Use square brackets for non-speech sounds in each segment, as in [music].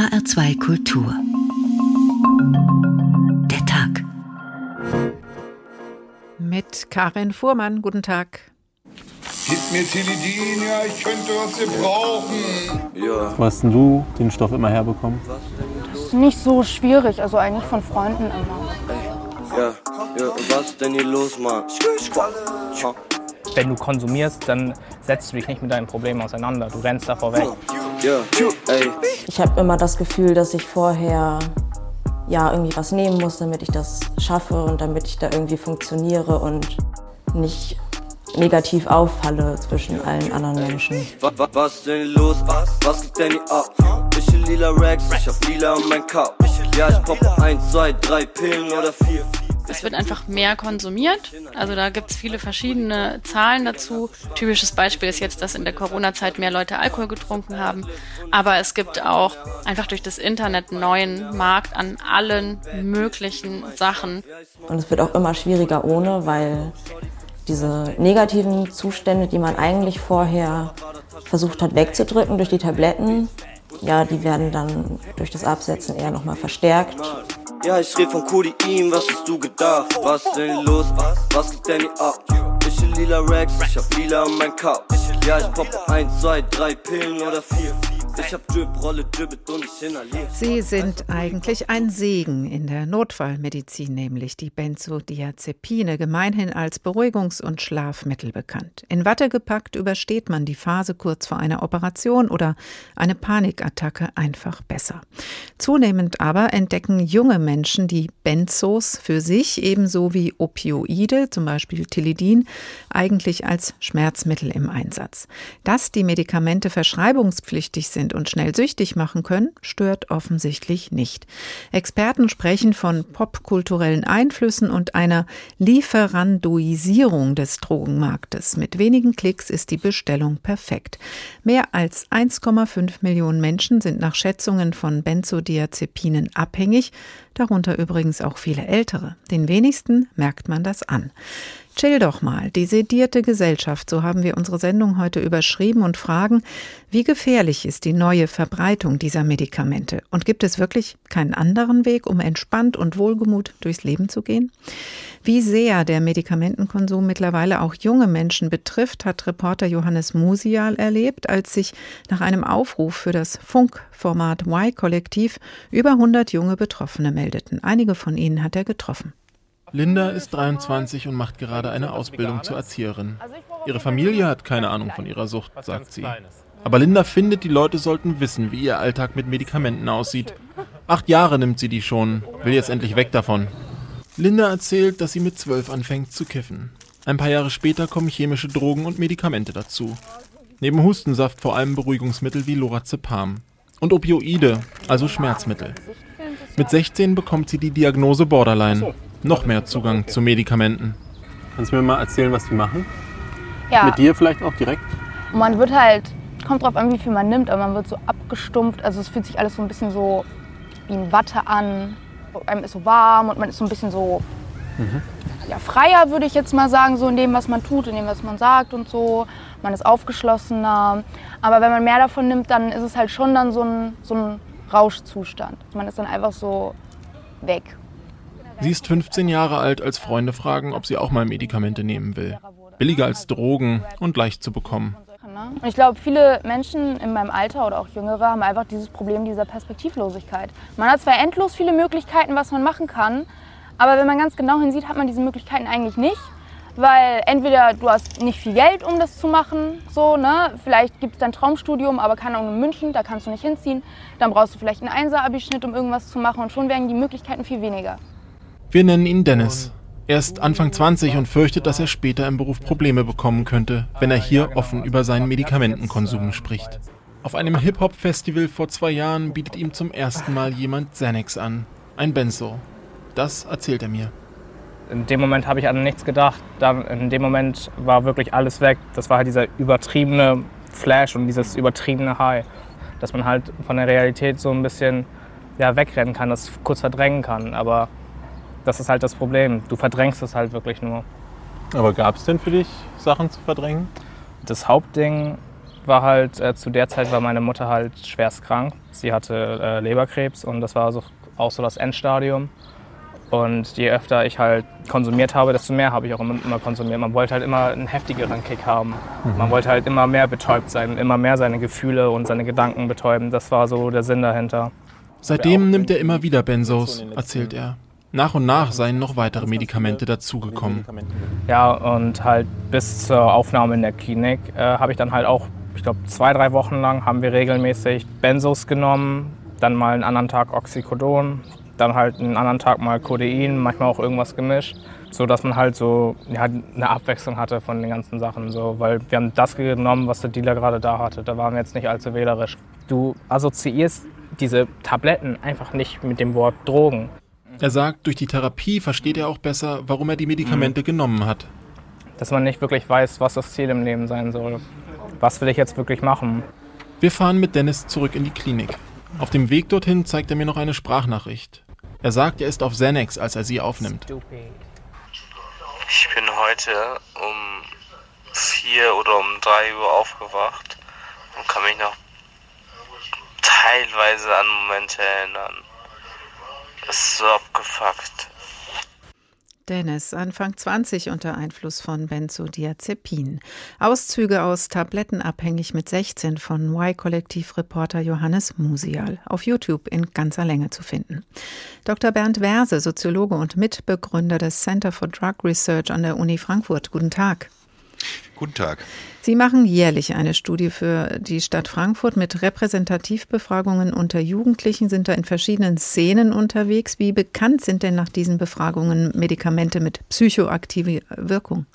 HR2 Kultur. Der Tag. Mit Karin Fuhrmann. Guten Tag. Gib mir Tilidin, ja, ich könnte was gebrauchen. Ja. Wo hast denn du den Stoff immer herbekommen? Das ist nicht so schwierig, also eigentlich von Freunden immer. Ja, ja, und was ist denn hier los, Mann? Wenn du konsumierst, dann setzt du dich nicht mit deinen Problemen auseinander. Du rennst davor weg. Ich habe immer das Gefühl, dass ich vorher ja irgendwie was nehmen muss, damit ich das schaffe und damit ich da irgendwie funktioniere und nicht negativ auffalle zwischen allen anderen Menschen. Was, denn los? Was, was geht denn hier ab? Ich lila Racks, ich hab lila um mein Cup. Ja, ich poppe 1, 2, 3 Pillen oder 4. Es wird einfach mehr konsumiert. Also da gibt es viele verschiedene Zahlen dazu. Typisches Beispiel ist jetzt, dass in der Corona-Zeit mehr Leute Alkohol getrunken haben. Aber es gibt auch einfach durch das Internet einen neuen Markt an allen möglichen Sachen. Und es wird auch immer schwieriger ohne, weil diese negativen Zustände, die man eigentlich vorher versucht hat wegzudrücken durch die Tabletten, ja, die werden dann durch das Absetzen eher nochmal verstärkt. Ja, ich red von Kodein, was hast du gedacht? Was ist denn los? Was geht denn hier ab? Ich lila Racks, ich hab lila um mein Cup. Ja, ich poppe 1, 2, 3 Pillen oder 4. Ich hab Drip, Rolle, Dribbet und ich inhaliere. Sie sind eigentlich ein Segen in der Notfallmedizin, nämlich die Benzodiazepine, gemeinhin als Beruhigungs- und Schlafmittel bekannt. In Watte gepackt übersteht man die Phase kurz vor einer Operation oder eine Panikattacke einfach besser. Zunehmend aber entdecken junge Menschen die Benzos für sich ebenso wie Opioide, zum Beispiel Tilidin, eigentlich als Schmerzmittel im Einsatz. Dass die Medikamente verschreibungspflichtig sind, sind und schnell süchtig machen können, stört offensichtlich nicht. Experten sprechen von popkulturellen Einflüssen und einer Lieferandoisierung des Drogenmarktes. Mit wenigen Klicks ist die Bestellung perfekt. Mehr als 1,5 Millionen Menschen sind nach Schätzungen von Benzodiazepinen abhängig, darunter übrigens auch viele Ältere. Den wenigsten merkt man das an. Chill doch mal, die sedierte Gesellschaft, so haben wir unsere Sendung heute überschrieben und fragen, wie gefährlich ist die neue Verbreitung dieser Medikamente? Und gibt es wirklich keinen anderen Weg, um entspannt und wohlgemut durchs Leben zu gehen? Wie sehr der Medikamentenkonsum mittlerweile auch junge Menschen betrifft, hat Reporter Johannes Musial erlebt, als sich nach einem Aufruf für das Funkformat Y-Kollektiv über 100 junge Betroffene meldeten. Einige von ihnen hat er getroffen. Linda ist 23 und macht gerade eine Ausbildung zur Erzieherin. Ihre Familie hat keine Ahnung von ihrer Sucht, sagt sie. Aber Linda findet, die Leute sollten wissen, wie ihr Alltag mit Medikamenten aussieht. Acht Jahre nimmt sie die schon, will jetzt endlich weg davon. Linda erzählt, dass sie mit zwölf anfängt zu kiffen. Ein paar Jahre später kommen chemische Drogen und Medikamente dazu. Neben Hustensaft vor allem Beruhigungsmittel wie Lorazepam. Und Opioide, also Schmerzmittel. Mit 16 bekommt sie die Diagnose Borderline noch mehr Zugang zu Medikamenten. Kannst du mir mal erzählen, was die machen? Ja. Mit dir vielleicht auch direkt? Man wird halt, kommt drauf an, wie viel man nimmt, aber man wird so abgestumpft. Also es fühlt sich alles so ein bisschen so wie ein Watte an. Einem ist so warm und man ist so ein bisschen so mhm. ja, freier, würde ich jetzt mal sagen, so in dem, was man tut, in dem, was man sagt und so. Man ist aufgeschlossener. Aber wenn man mehr davon nimmt, dann ist es halt schon dann so ein, so ein Rauschzustand. Man ist dann einfach so weg. Sie ist 15 Jahre alt, als Freunde fragen, ob sie auch mal Medikamente nehmen will. Billiger als Drogen und leicht zu bekommen. Ich glaube, viele Menschen in meinem Alter oder auch Jüngere haben einfach dieses Problem dieser Perspektivlosigkeit. Man hat zwar endlos viele Möglichkeiten, was man machen kann, aber wenn man ganz genau hinsieht, hat man diese Möglichkeiten eigentlich nicht. Weil entweder du hast nicht viel Geld, um das zu machen, so, ne? Vielleicht gibt es dein Traumstudium, aber keine Ahnung in München, da kannst du nicht hinziehen. Dann brauchst du vielleicht einen Einser-Abischnitt, um irgendwas zu machen und schon werden die Möglichkeiten viel weniger. Wir nennen ihn Dennis. Er ist Anfang 20 und fürchtet, dass er später im Beruf Probleme bekommen könnte, wenn er hier offen über seinen Medikamentenkonsum spricht. Auf einem Hip-Hop-Festival vor zwei Jahren bietet ihm zum ersten Mal jemand Xanax an. Ein Benzo. Das erzählt er mir. In dem Moment habe ich an nichts gedacht. Dann, in dem Moment war wirklich alles weg. Das war halt dieser übertriebene Flash und dieses übertriebene High. Dass man halt von der Realität so ein bisschen ja, wegrennen kann, das kurz verdrängen kann. Aber das ist halt das Problem. Du verdrängst es halt wirklich nur. Aber gab es denn für dich Sachen zu verdrängen? Das Hauptding war halt, äh, zu der Zeit war meine Mutter halt schwerst krank. Sie hatte äh, Leberkrebs und das war so, auch so das Endstadium. Und je öfter ich halt konsumiert habe, desto mehr habe ich auch immer, immer, konsumiert. Man wollte halt immer einen heftigeren Kick haben. Mhm. Man wollte halt immer mehr betäubt sein, immer mehr seine Gefühle und seine Gedanken betäuben. Das war so der Sinn dahinter. Seitdem nimmt er immer wieder Benzos, erzählt er. Nach und nach seien noch weitere Medikamente dazugekommen. Ja, und halt bis zur Aufnahme in der Klinik äh, habe ich dann halt auch, ich glaube, zwei, drei Wochen lang haben wir regelmäßig Benzos genommen, dann mal einen anderen Tag Oxycodon, dann halt einen anderen Tag mal Codein, manchmal auch irgendwas gemischt, so dass man halt so ja, eine Abwechslung hatte von den ganzen Sachen, so, weil wir haben das genommen, was der Dealer gerade da hatte. Da waren wir jetzt nicht allzu wählerisch. Du assoziierst diese Tabletten einfach nicht mit dem Wort Drogen. Er sagt, durch die Therapie versteht er auch besser, warum er die Medikamente mhm. genommen hat. Dass man nicht wirklich weiß, was das Ziel im Leben sein soll. Was will ich jetzt wirklich machen? Wir fahren mit Dennis zurück in die Klinik. Auf dem Weg dorthin zeigt er mir noch eine Sprachnachricht. Er sagt, er ist auf Xanax, als er sie aufnimmt. Ich bin heute um 4 oder um 3 Uhr aufgewacht und kann mich noch teilweise an Momente erinnern. Ist so abgefuckt. Dennis, Anfang 20 unter Einfluss von Benzodiazepin. Auszüge aus Tablettenabhängig mit 16 von Y-Kollektiv-Reporter Johannes Musial. Auf YouTube in ganzer Länge zu finden. Dr. Bernd Werse, Soziologe und Mitbegründer des Center for Drug Research an der Uni Frankfurt. Guten Tag. Guten Tag. Sie machen jährlich eine Studie für die Stadt Frankfurt mit Repräsentativbefragungen unter Jugendlichen, sind da in verschiedenen Szenen unterwegs. Wie bekannt sind denn nach diesen Befragungen Medikamente mit psychoaktiver Wirkung?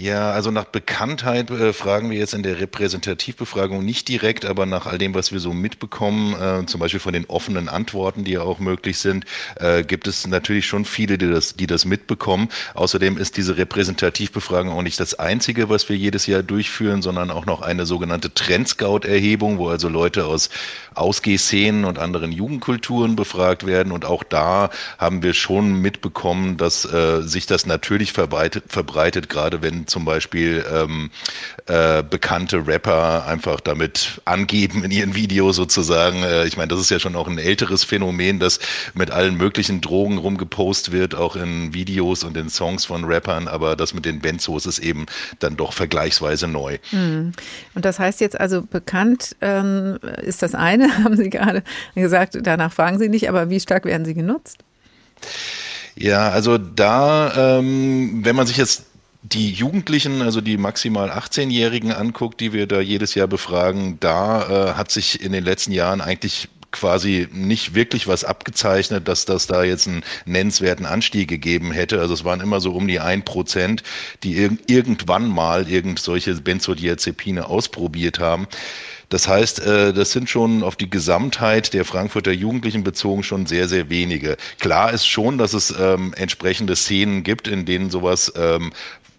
Ja, also nach Bekanntheit äh, fragen wir jetzt in der Repräsentativbefragung nicht direkt, aber nach all dem, was wir so mitbekommen, äh, zum Beispiel von den offenen Antworten, die ja auch möglich sind, äh, gibt es natürlich schon viele, die das, die das mitbekommen. Außerdem ist diese Repräsentativbefragung auch nicht das einzige, was wir jedes Jahr durchführen, sondern auch noch eine sogenannte Trendscout-Erhebung, wo also Leute aus Ausgehszenen und anderen Jugendkulturen befragt werden. Und auch da haben wir schon mitbekommen, dass äh, sich das natürlich verbreitet, verbreitet gerade wenn zum Beispiel ähm, äh, bekannte Rapper einfach damit angeben in ihren Videos sozusagen. Äh, ich meine, das ist ja schon auch ein älteres Phänomen, das mit allen möglichen Drogen rumgepost wird, auch in Videos und in Songs von Rappern, aber das mit den Benzos ist eben dann doch vergleichsweise neu. Hm. Und das heißt jetzt also bekannt ähm, ist das eine, [laughs] haben Sie gerade gesagt, danach fragen Sie nicht, aber wie stark werden sie genutzt? Ja, also da, ähm, wenn man sich jetzt die Jugendlichen, also die maximal 18-Jährigen anguckt, die wir da jedes Jahr befragen, da äh, hat sich in den letzten Jahren eigentlich quasi nicht wirklich was abgezeichnet, dass das da jetzt einen nennenswerten Anstieg gegeben hätte. Also es waren immer so um die ein Prozent, die irg irgendwann mal irgend solche Benzodiazepine ausprobiert haben. Das heißt, äh, das sind schon auf die Gesamtheit der Frankfurter Jugendlichen bezogen schon sehr, sehr wenige. Klar ist schon, dass es ähm, entsprechende Szenen gibt, in denen sowas ähm,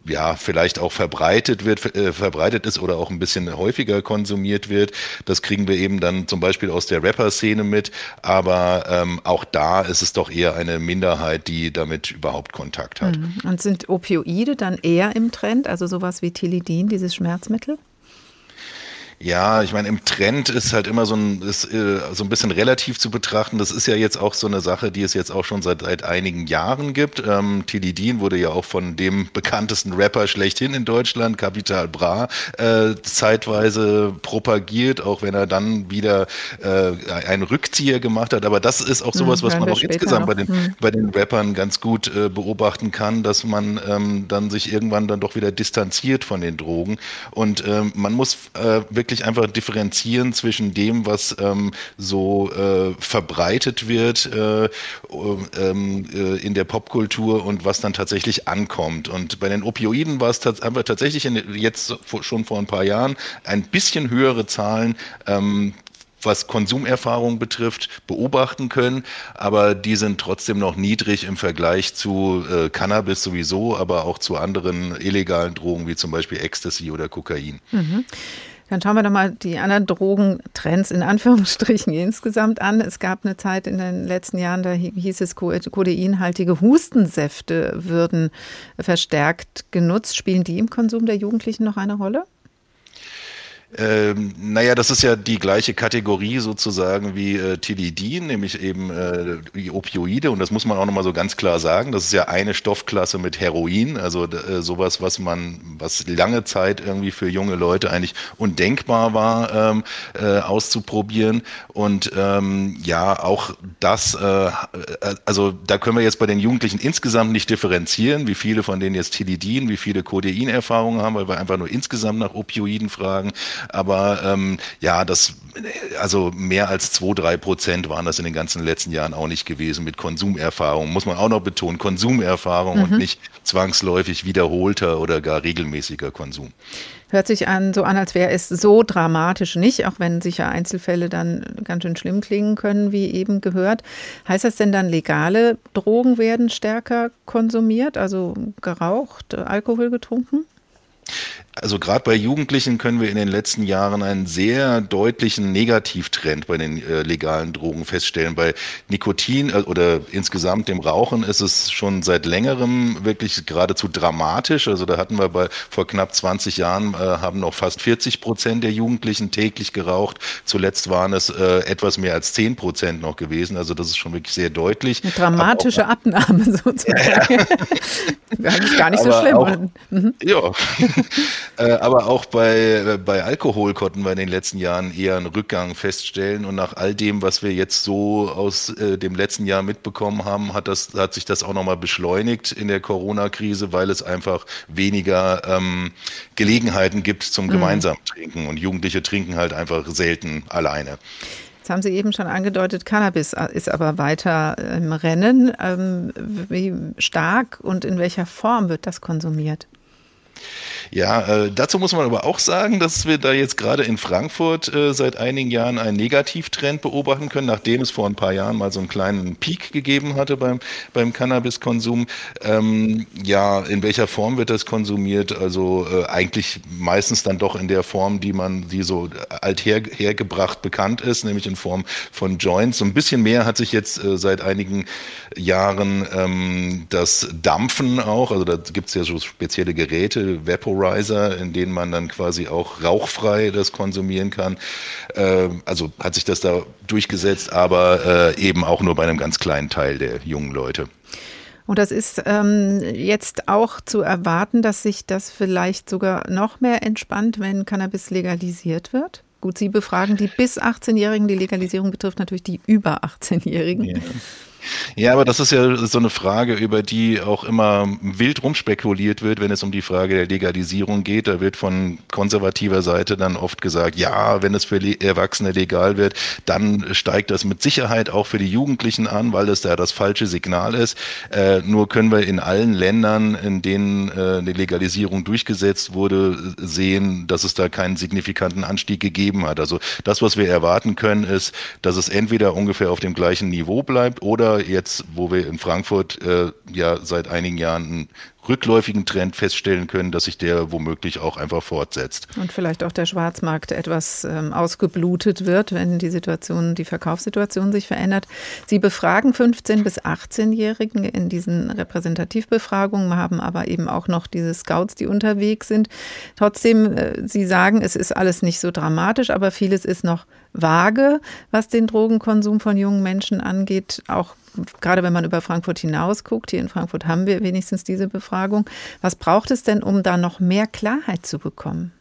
ja, vielleicht auch verbreitet wird, äh, verbreitet ist oder auch ein bisschen häufiger konsumiert wird. Das kriegen wir eben dann zum Beispiel aus der Rapper-Szene mit. Aber ähm, auch da ist es doch eher eine Minderheit, die damit überhaupt Kontakt hat. Mhm. Und sind Opioide dann eher im Trend, also sowas wie Tilidin, dieses Schmerzmittel? Ja, ich meine, im Trend ist halt immer so ein, ist, äh, so ein bisschen relativ zu betrachten. Das ist ja jetzt auch so eine Sache, die es jetzt auch schon seit, seit einigen Jahren gibt. Ähm, Tilidin wurde ja auch von dem bekanntesten Rapper schlechthin in Deutschland, Capital Bra, äh, zeitweise propagiert, auch wenn er dann wieder äh, einen Rückzieher gemacht hat. Aber das ist auch sowas, hm, was man auch insgesamt bei den, hm. bei den Rappern ganz gut äh, beobachten kann, dass man ähm, dann sich irgendwann dann doch wieder distanziert von den Drogen. Und ähm, man muss äh, wirklich wirklich einfach differenzieren zwischen dem, was ähm, so äh, verbreitet wird äh, ähm, äh, in der Popkultur und was dann tatsächlich ankommt. Und bei den Opioiden war es einfach tatsächlich in, jetzt schon vor ein paar Jahren ein bisschen höhere Zahlen ähm, was Konsumerfahrung betrifft, beobachten können, aber die sind trotzdem noch niedrig im Vergleich zu äh, Cannabis sowieso, aber auch zu anderen illegalen Drogen wie zum Beispiel Ecstasy oder Kokain. Mhm. Dann schauen wir doch mal die anderen Drogentrends in Anführungsstrichen [laughs] insgesamt an. Es gab eine Zeit in den letzten Jahren, da hieß es, kodeinhaltige Hustensäfte würden verstärkt genutzt. Spielen die im Konsum der Jugendlichen noch eine Rolle? Ähm, naja, das ist ja die gleiche Kategorie sozusagen wie äh, Tilidin, nämlich eben äh, die Opioide. Und das muss man auch nochmal so ganz klar sagen. Das ist ja eine Stoffklasse mit Heroin, also äh, sowas, was man, was lange Zeit irgendwie für junge Leute eigentlich undenkbar war, ähm, äh, auszuprobieren. Und ähm, ja, auch das, äh, also da können wir jetzt bei den Jugendlichen insgesamt nicht differenzieren, wie viele von denen jetzt Tilidin, wie viele Codein-Erfahrungen haben, weil wir einfach nur insgesamt nach Opioiden fragen. Aber ähm, ja, das, also mehr als zwei, drei Prozent waren das in den ganzen letzten Jahren auch nicht gewesen mit Konsumerfahrung. Muss man auch noch betonen, Konsumerfahrung mhm. und nicht zwangsläufig wiederholter oder gar regelmäßiger Konsum. Hört sich an, so an, als wäre es so dramatisch nicht, auch wenn sicher Einzelfälle dann ganz schön schlimm klingen können, wie eben gehört. Heißt das denn dann, legale Drogen werden stärker konsumiert, also geraucht, Alkohol getrunken? Also gerade bei Jugendlichen können wir in den letzten Jahren einen sehr deutlichen Negativtrend bei den äh, legalen Drogen feststellen. Bei Nikotin äh, oder insgesamt dem Rauchen ist es schon seit längerem wirklich geradezu dramatisch. Also da hatten wir bei vor knapp 20 Jahren äh, haben noch fast 40 Prozent der Jugendlichen täglich geraucht. Zuletzt waren es äh, etwas mehr als 10 Prozent noch gewesen. Also das ist schon wirklich sehr deutlich. Eine dramatische Abnahme [laughs] sozusagen. Ja. [laughs] Eigentlich gar nicht Aber so schlimm. Auch, mhm. Ja. [laughs] Äh, aber auch bei, äh, bei Alkohol konnten wir in den letzten Jahren eher einen Rückgang feststellen. Und nach all dem, was wir jetzt so aus äh, dem letzten Jahr mitbekommen haben, hat, das, hat sich das auch nochmal beschleunigt in der Corona-Krise, weil es einfach weniger ähm, Gelegenheiten gibt zum mhm. gemeinsamen Trinken. Und Jugendliche trinken halt einfach selten alleine. Jetzt haben Sie eben schon angedeutet, Cannabis ist aber weiter im Rennen. Ähm, wie stark und in welcher Form wird das konsumiert? Ja, äh, dazu muss man aber auch sagen, dass wir da jetzt gerade in Frankfurt äh, seit einigen Jahren einen Negativtrend beobachten können, nachdem es vor ein paar Jahren mal so einen kleinen Peak gegeben hatte beim, beim Cannabiskonsum. Ähm, ja, in welcher Form wird das konsumiert? Also äh, eigentlich meistens dann doch in der Form, die man, die so althergebracht bekannt ist, nämlich in Form von Joints. So ein bisschen mehr hat sich jetzt äh, seit einigen Jahren ähm, das Dampfen auch, also da gibt es ja so spezielle Geräte, Vaporizer, in denen man dann quasi auch rauchfrei das konsumieren kann. Äh, also hat sich das da durchgesetzt, aber äh, eben auch nur bei einem ganz kleinen Teil der jungen Leute. Und das ist ähm, jetzt auch zu erwarten, dass sich das vielleicht sogar noch mehr entspannt, wenn Cannabis legalisiert wird? Gut, Sie befragen die bis 18-Jährigen. Die Legalisierung betrifft natürlich die über 18-Jährigen. Ja. Ja, aber das ist ja so eine Frage, über die auch immer wild rumspekuliert wird, wenn es um die Frage der Legalisierung geht. Da wird von konservativer Seite dann oft gesagt, ja, wenn es für Erwachsene legal wird, dann steigt das mit Sicherheit auch für die Jugendlichen an, weil es da das falsche Signal ist. Äh, nur können wir in allen Ländern, in denen äh, eine Legalisierung durchgesetzt wurde, sehen, dass es da keinen signifikanten Anstieg gegeben hat. Also das, was wir erwarten können, ist, dass es entweder ungefähr auf dem gleichen Niveau bleibt oder jetzt, wo wir in Frankfurt äh, ja seit einigen Jahren einen rückläufigen Trend feststellen können, dass sich der womöglich auch einfach fortsetzt. Und vielleicht auch der Schwarzmarkt etwas ähm, ausgeblutet wird, wenn die Situation, die Verkaufssituation sich verändert. Sie befragen 15- bis 18-Jährigen in diesen Repräsentativbefragungen, haben aber eben auch noch diese Scouts, die unterwegs sind. Trotzdem, äh, Sie sagen, es ist alles nicht so dramatisch, aber vieles ist noch vage, was den Drogenkonsum von jungen Menschen angeht. Auch gerade wenn man über Frankfurt hinaus guckt, hier in Frankfurt haben wir wenigstens diese Befragung. Was braucht es denn, um da noch mehr Klarheit zu bekommen?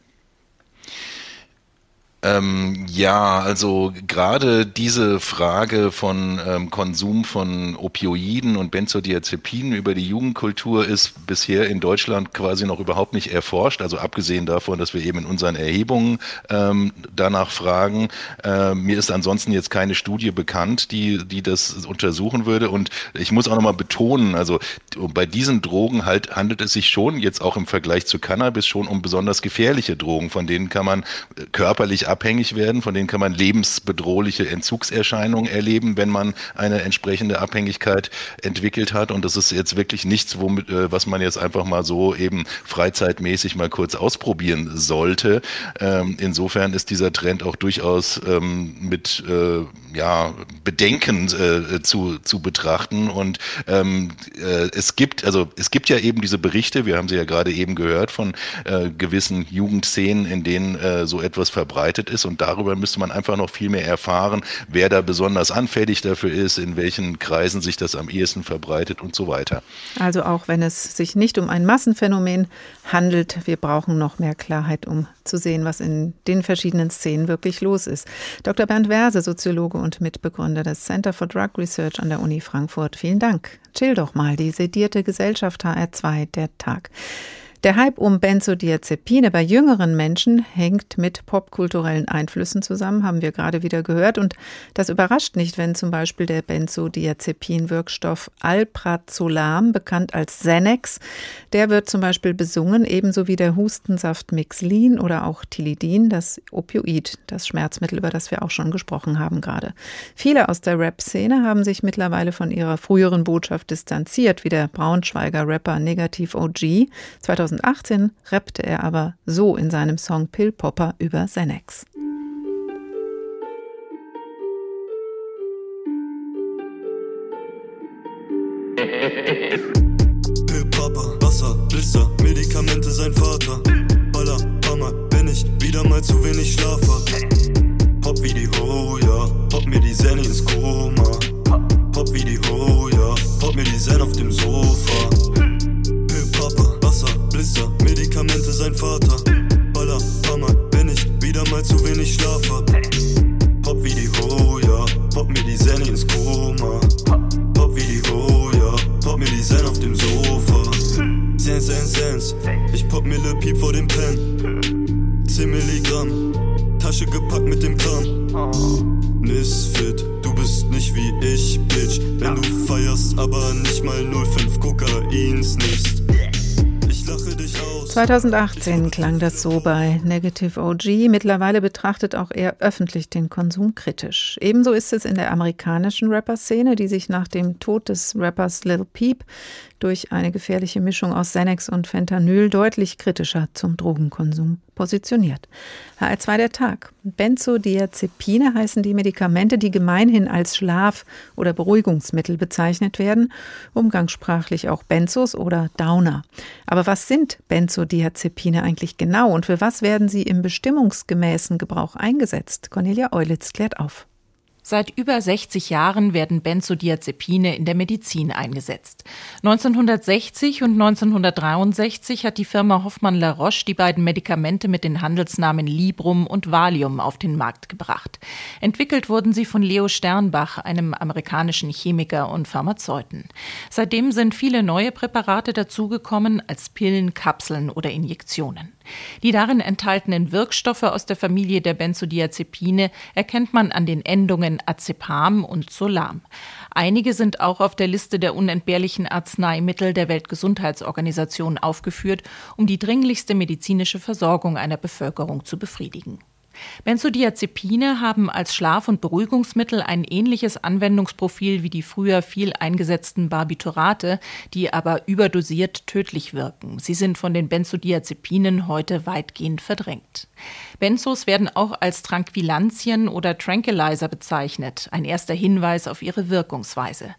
Ähm, ja, also gerade diese Frage von ähm, Konsum von Opioiden und Benzodiazepinen über die Jugendkultur ist bisher in Deutschland quasi noch überhaupt nicht erforscht. Also abgesehen davon, dass wir eben in unseren Erhebungen ähm, danach fragen. Äh, mir ist ansonsten jetzt keine Studie bekannt, die, die das untersuchen würde. Und ich muss auch nochmal betonen, also bei diesen Drogen halt handelt es sich schon jetzt auch im Vergleich zu Cannabis schon um besonders gefährliche Drogen, von denen kann man äh, körperlich abhängig werden, von denen kann man lebensbedrohliche Entzugserscheinungen erleben, wenn man eine entsprechende Abhängigkeit entwickelt hat. Und das ist jetzt wirklich nichts, womit, äh, was man jetzt einfach mal so eben freizeitmäßig mal kurz ausprobieren sollte. Ähm, insofern ist dieser Trend auch durchaus ähm, mit äh, ja, Bedenken äh, zu, zu betrachten. Und ähm, äh, es gibt, also es gibt ja eben diese Berichte, wir haben sie ja gerade eben gehört, von äh, gewissen Jugendszenen, in denen äh, so etwas verbreitet ist. Und darüber müsste man einfach noch viel mehr erfahren, wer da besonders anfällig dafür ist, in welchen Kreisen sich das am ehesten verbreitet und so weiter. Also auch wenn es sich nicht um ein Massenphänomen handelt, wir brauchen noch mehr Klarheit, um zu sehen, was in den verschiedenen Szenen wirklich los ist. Dr. Bernd Werse, Soziologe und Mitbegründer des Center for Drug Research an der Uni Frankfurt. Vielen Dank. Chill doch mal, die sedierte Gesellschaft HR2, der Tag. Der Hype um Benzodiazepine bei jüngeren Menschen hängt mit popkulturellen Einflüssen zusammen, haben wir gerade wieder gehört. Und das überrascht nicht, wenn zum Beispiel der Benzodiazepin-Wirkstoff Alprazolam, bekannt als Xanax, der wird zum Beispiel besungen, ebenso wie der Hustensaft Mixlin oder auch Tilidin, das Opioid, das Schmerzmittel, über das wir auch schon gesprochen haben gerade. Viele aus der Rap-Szene haben sich mittlerweile von ihrer früheren Botschaft distanziert, wie der Braunschweiger Rapper Negativ OG. 2018 rappte er aber so in seinem Song Pill Popper über Xanax. Pillpapa, Wasser, Blister, Medikamente sein Vater. Baller, Hammer, wenn ich wieder mal zu wenig schlafe. Pop wie die Hoja, pop mir die Zen ins Koma. Pop wie die Hoja, pop mir die Zen auf dem Sofa. Blister, Medikamente sein Vater. Baller, Hammer, wenn ich wieder mal zu wenig schlafe. Pop wie die Hoja, pop mir die Zen ins Koma. Pop wie die Hoja, pop mir die Zen auf dem Sofa. Zen, Zen, Sens, ich pop mir Le Piep vor dem Pen. 10 Milligramm, Tasche gepackt mit dem Kram. Misfit, du bist nicht wie ich, Bitch. Wenn du feierst, aber nicht mal 05 Kokain sniffst. 2018 klang das so bei Negative OG. Mittlerweile betrachtet auch er öffentlich den Konsum kritisch. Ebenso ist es in der amerikanischen Rapper-Szene, die sich nach dem Tod des Rappers Lil Peep durch eine gefährliche Mischung aus Xanax und Fentanyl deutlich kritischer zum Drogenkonsum positioniert. HR2 der Tag. Benzodiazepine heißen die Medikamente, die gemeinhin als Schlaf- oder Beruhigungsmittel bezeichnet werden, umgangssprachlich auch Benzos oder Downer. Aber was sind Benzodiazepine eigentlich genau und für was werden sie im bestimmungsgemäßen Gebrauch eingesetzt? Cornelia Eulitz klärt auf. Seit über 60 Jahren werden Benzodiazepine in der Medizin eingesetzt. 1960 und 1963 hat die Firma Hoffmann La Roche die beiden Medikamente mit den Handelsnamen Librum und Valium auf den Markt gebracht. Entwickelt wurden sie von Leo Sternbach, einem amerikanischen Chemiker und Pharmazeuten. Seitdem sind viele neue Präparate dazugekommen als Pillen, Kapseln oder Injektionen. Die darin enthaltenen Wirkstoffe aus der Familie der Benzodiazepine erkennt man an den Endungen Azepam und Solam. Einige sind auch auf der Liste der unentbehrlichen Arzneimittel der Weltgesundheitsorganisation aufgeführt, um die dringlichste medizinische Versorgung einer Bevölkerung zu befriedigen. Benzodiazepine haben als Schlaf- und Beruhigungsmittel ein ähnliches Anwendungsprofil wie die früher viel eingesetzten Barbiturate, die aber überdosiert tödlich wirken. Sie sind von den Benzodiazepinen heute weitgehend verdrängt. Benzos werden auch als Tranquilantien oder Tranquilizer bezeichnet, ein erster Hinweis auf ihre Wirkungsweise.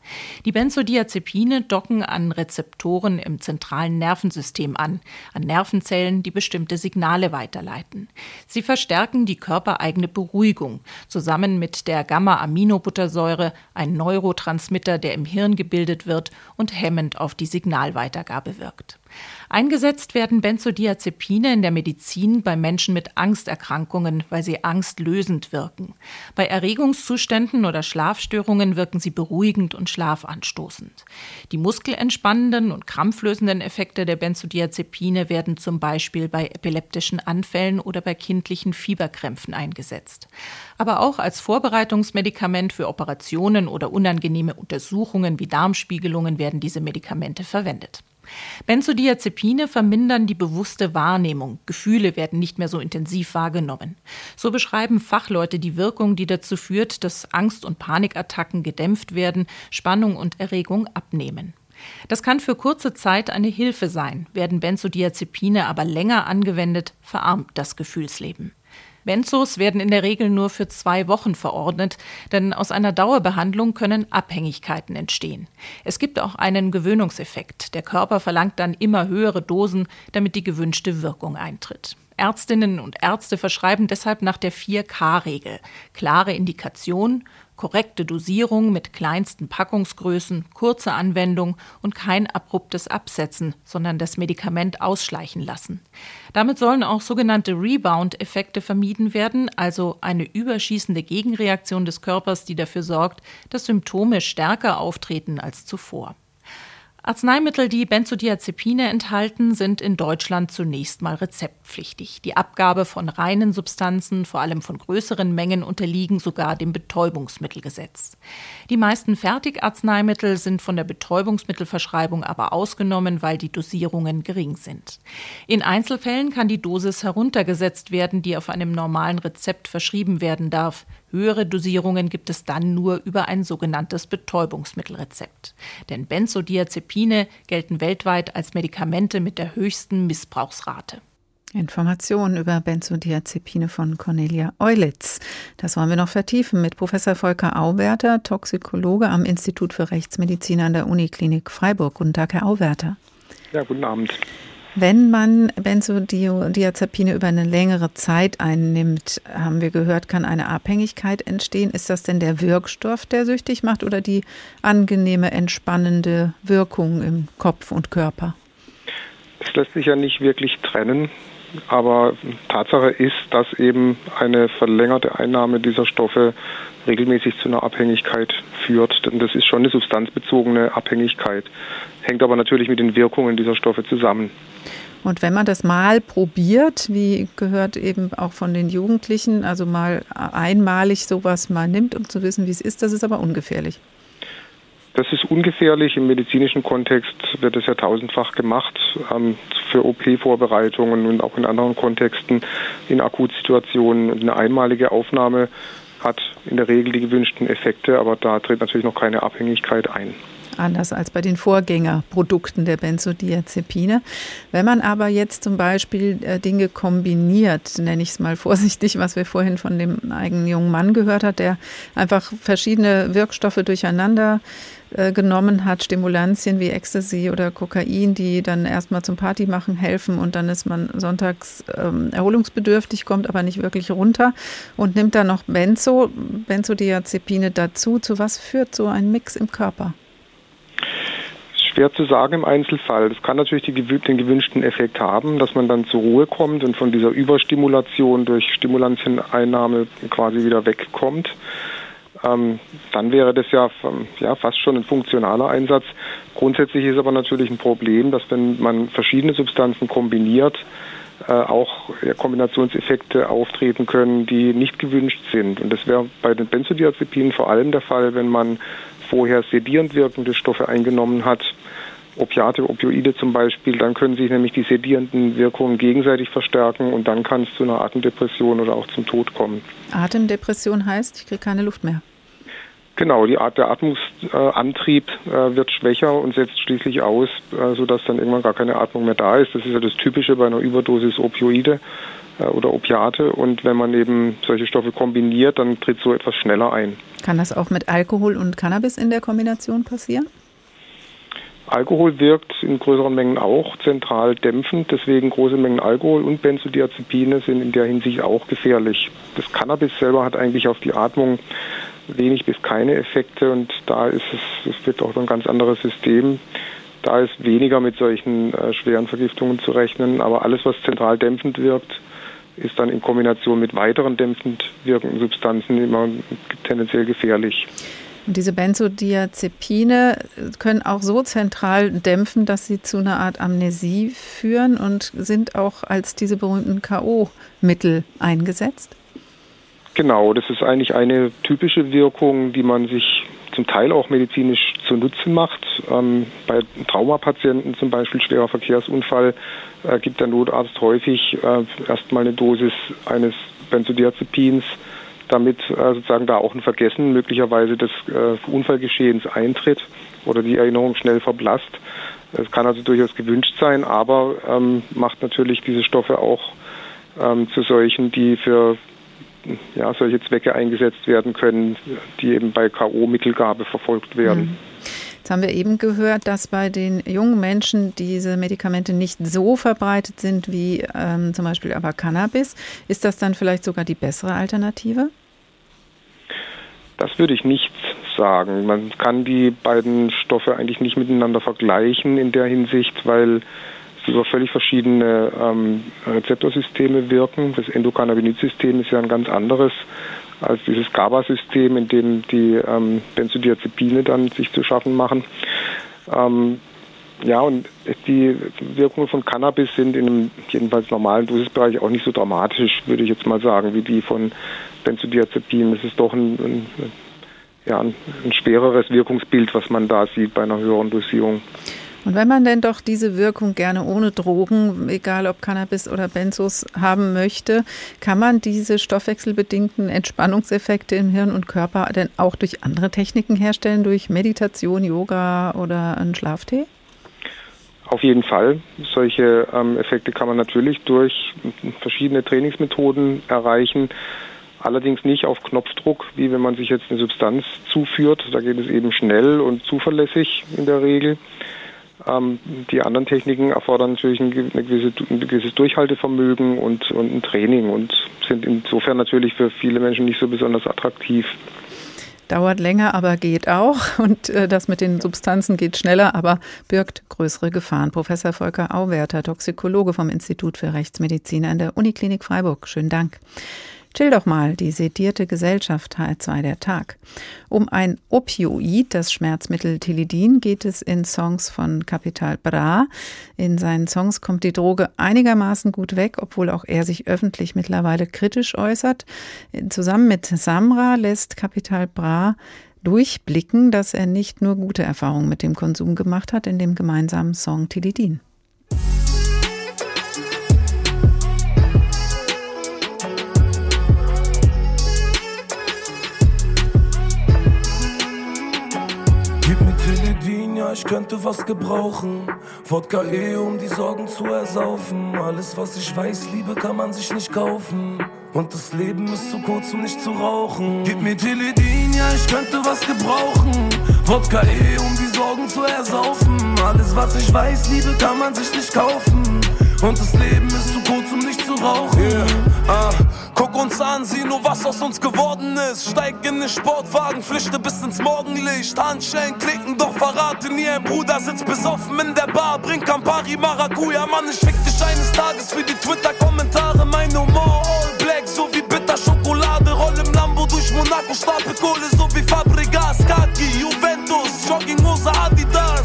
Die Benzodiazepine docken an Rezeptoren im zentralen Nervensystem an, an Nervenzellen, die bestimmte Signale weiterleiten. Sie verstärken die körpereigene Beruhigung, zusammen mit der Gamma-Aminobuttersäure, ein Neurotransmitter, der im Hirn gebildet wird und hemmend auf die Signalweitergabe wirkt. Eingesetzt werden Benzodiazepine in der Medizin bei Menschen mit Angsterkrankungen, weil sie angstlösend wirken. Bei Erregungszuständen oder Schlafstörungen wirken sie beruhigend und schlafanstoßend. Die muskelentspannenden und krampflösenden Effekte der Benzodiazepine werden zum Beispiel bei epileptischen Anfällen oder bei kindlichen Fieberkrämpfen eingesetzt. Aber auch als Vorbereitungsmedikament für Operationen oder unangenehme Untersuchungen wie Darmspiegelungen werden diese Medikamente verwendet. Benzodiazepine vermindern die bewusste Wahrnehmung. Gefühle werden nicht mehr so intensiv wahrgenommen. So beschreiben Fachleute die Wirkung, die dazu führt, dass Angst- und Panikattacken gedämpft werden, Spannung und Erregung abnehmen. Das kann für kurze Zeit eine Hilfe sein. Werden Benzodiazepine aber länger angewendet, verarmt das Gefühlsleben. Benzos werden in der Regel nur für zwei Wochen verordnet, denn aus einer Dauerbehandlung können Abhängigkeiten entstehen. Es gibt auch einen Gewöhnungseffekt. Der Körper verlangt dann immer höhere Dosen, damit die gewünschte Wirkung eintritt. Ärztinnen und Ärzte verschreiben deshalb nach der 4K-Regel. Klare Indikation, korrekte Dosierung mit kleinsten Packungsgrößen, kurze Anwendung und kein abruptes Absetzen, sondern das Medikament ausschleichen lassen. Damit sollen auch sogenannte Rebound-Effekte vermieden werden, also eine überschießende Gegenreaktion des Körpers, die dafür sorgt, dass Symptome stärker auftreten als zuvor. Arzneimittel, die Benzodiazepine enthalten, sind in Deutschland zunächst mal rezeptpflichtig. Die Abgabe von reinen Substanzen, vor allem von größeren Mengen, unterliegen sogar dem Betäubungsmittelgesetz. Die meisten Fertigarzneimittel sind von der Betäubungsmittelverschreibung aber ausgenommen, weil die Dosierungen gering sind. In Einzelfällen kann die Dosis heruntergesetzt werden, die auf einem normalen Rezept verschrieben werden darf. Höhere Dosierungen gibt es dann nur über ein sogenanntes Betäubungsmittelrezept. Denn Benzodiazepine gelten weltweit als Medikamente mit der höchsten Missbrauchsrate. Informationen über Benzodiazepine von Cornelia Eulitz. Das wollen wir noch vertiefen mit Professor Volker Auwerter, Toxikologe am Institut für Rechtsmedizin an der Uniklinik Freiburg. Guten Tag, Herr Auwerter. Ja, guten Abend. Wenn man Benzodiazepine über eine längere Zeit einnimmt, haben wir gehört, kann eine Abhängigkeit entstehen. Ist das denn der Wirkstoff, der süchtig macht oder die angenehme, entspannende Wirkung im Kopf und Körper? Es lässt sich ja nicht wirklich trennen, aber Tatsache ist, dass eben eine verlängerte Einnahme dieser Stoffe regelmäßig zu einer Abhängigkeit führt. Denn das ist schon eine substanzbezogene Abhängigkeit, hängt aber natürlich mit den Wirkungen dieser Stoffe zusammen. Und wenn man das mal probiert, wie gehört eben auch von den Jugendlichen, also mal einmalig sowas mal nimmt, um zu wissen, wie es ist, das ist aber ungefährlich. Das ist ungefährlich. Im medizinischen Kontext wird es ja tausendfach gemacht ähm, für OP-Vorbereitungen und auch in anderen Kontexten, in Akutsituationen. Eine einmalige Aufnahme hat in der Regel die gewünschten Effekte, aber da tritt natürlich noch keine Abhängigkeit ein anders als bei den Vorgängerprodukten der Benzodiazepine. Wenn man aber jetzt zum Beispiel äh, Dinge kombiniert, nenne ich es mal [laughs] vorsichtig, was wir vorhin von dem eigenen jungen Mann gehört hat, der einfach verschiedene Wirkstoffe durcheinander äh, genommen hat, Stimulantien wie Ecstasy oder Kokain, die dann erstmal zum Party machen helfen und dann ist man sonntags ähm, erholungsbedürftig, kommt aber nicht wirklich runter und nimmt dann noch Benzo, Benzodiazepine dazu. Zu was führt so ein Mix im Körper? Schwer zu sagen im Einzelfall. Das kann natürlich die, den gewünschten Effekt haben, dass man dann zur Ruhe kommt und von dieser Überstimulation durch Stimulantieneinnahme quasi wieder wegkommt. Ähm, dann wäre das ja, ja fast schon ein funktionaler Einsatz. Grundsätzlich ist aber natürlich ein Problem, dass wenn man verschiedene Substanzen kombiniert, äh, auch ja, Kombinationseffekte auftreten können, die nicht gewünscht sind. Und das wäre bei den Benzodiazepinen vor allem der Fall, wenn man vorher sedierend wirkende Stoffe eingenommen hat, Opiate, Opioide zum Beispiel, dann können sich nämlich die sedierenden Wirkungen gegenseitig verstärken und dann kann es zu einer Atemdepression oder auch zum Tod kommen. Atemdepression heißt, ich kriege keine Luft mehr. Genau, die Art der Atmungsantrieb äh, wird schwächer und setzt schließlich aus, äh, sodass dann irgendwann gar keine Atmung mehr da ist. Das ist ja das Typische bei einer Überdosis Opioide äh, oder Opiate. Und wenn man eben solche Stoffe kombiniert, dann tritt so etwas schneller ein. Kann das auch mit Alkohol und Cannabis in der Kombination passieren? Alkohol wirkt in größeren Mengen auch zentral dämpfend, deswegen große Mengen Alkohol und Benzodiazepine sind in der Hinsicht auch gefährlich. Das Cannabis selber hat eigentlich auf die Atmung wenig bis keine Effekte und da ist es, es wird auch ein ganz anderes System. Da ist weniger mit solchen äh, schweren Vergiftungen zu rechnen, aber alles, was zentral dämpfend wirkt, ist dann in Kombination mit weiteren dämpfend wirkenden Substanzen immer tendenziell gefährlich. Und diese Benzodiazepine können auch so zentral dämpfen, dass sie zu einer Art Amnesie führen und sind auch als diese berühmten K.O.-Mittel eingesetzt? Genau, das ist eigentlich eine typische Wirkung, die man sich zum Teil auch medizinisch zunutze macht. Ähm, bei Traumapatienten zum Beispiel schwerer Verkehrsunfall äh, gibt der Notarzt häufig äh, erstmal eine Dosis eines Benzodiazepins, damit äh, sozusagen da auch ein Vergessen möglicherweise des äh, Unfallgeschehens eintritt oder die Erinnerung schnell verblasst. Es kann also durchaus gewünscht sein, aber ähm, macht natürlich diese Stoffe auch ähm, zu solchen, die für ja, solche Zwecke eingesetzt werden können, die eben bei K.O.-Mittelgabe verfolgt werden. Mhm. Jetzt haben wir eben gehört, dass bei den jungen Menschen diese Medikamente nicht so verbreitet sind wie ähm, zum Beispiel aber Cannabis. Ist das dann vielleicht sogar die bessere Alternative? Das würde ich nicht sagen. Man kann die beiden Stoffe eigentlich nicht miteinander vergleichen in der Hinsicht, weil sie über völlig verschiedene ähm, Rezeptorsysteme wirken. Das Endokannabinoid-System ist ja ein ganz anderes als dieses GABA-System, in dem die ähm, Benzodiazepine dann sich zu schaffen machen. Ähm, ja, und die Wirkungen von Cannabis sind in einem jedenfalls normalen Dosisbereich auch nicht so dramatisch, würde ich jetzt mal sagen, wie die von Benzodiazepinen. Es ist doch ein, ein, ja, ein schwereres Wirkungsbild, was man da sieht bei einer höheren Dosierung. Und wenn man denn doch diese Wirkung gerne ohne Drogen, egal ob Cannabis oder Benzos, haben möchte, kann man diese stoffwechselbedingten Entspannungseffekte im Hirn und Körper denn auch durch andere Techniken herstellen, durch Meditation, Yoga oder einen Schlaftee? Auf jeden Fall. Solche ähm, Effekte kann man natürlich durch verschiedene Trainingsmethoden erreichen. Allerdings nicht auf Knopfdruck, wie wenn man sich jetzt eine Substanz zuführt. Da geht es eben schnell und zuverlässig in der Regel. Ähm, die anderen Techniken erfordern natürlich ein, gewisse, ein gewisses Durchhaltevermögen und, und ein Training und sind insofern natürlich für viele Menschen nicht so besonders attraktiv. Dauert länger, aber geht auch. Und äh, das mit den Substanzen geht schneller, aber birgt größere Gefahren. Professor Volker Auwerter, Toxikologe vom Institut für Rechtsmedizin an der Uniklinik Freiburg. Schönen Dank. Chill doch mal, die sedierte Gesellschaft H2 der Tag. Um ein Opioid, das Schmerzmittel Tilidin, geht es in Songs von Capital Bra. In seinen Songs kommt die Droge einigermaßen gut weg, obwohl auch er sich öffentlich mittlerweile kritisch äußert. Zusammen mit Samra lässt Capital Bra durchblicken, dass er nicht nur gute Erfahrungen mit dem Konsum gemacht hat in dem gemeinsamen Song Tilidin. Ich könnte was gebrauchen. Wodka eh, um die Sorgen zu ersaufen. Alles, was ich weiß, Liebe kann man sich nicht kaufen. Und das Leben ist zu kurz, um nicht zu rauchen. Gib mir Teledin, ja, ich könnte was gebrauchen. Wodka eh, um die Sorgen zu ersaufen. Alles, was ich weiß, Liebe kann man sich nicht kaufen. Und das Leben ist zu kurz, um nicht zu rauchen. Yeah. Ah. Guck uns an, sieh nur, was aus uns geworden ist. Steig in den Sportwagen, flüchte bis ins Morgenlicht. Handschellen klicken, doch verrate nie, ein Bruder sitzt besoffen in der Bar. Bring Campari, Maracuja, Mann, ich fick dich eines Tages für die Twitter-Kommentare. Mein Humor, all black, so wie bitter Schokolade. Roll im Lambo durch Monaco, Stapel Kohle, so wie Fabregas, Kaki, Juventus, Jogginghose, Adidas.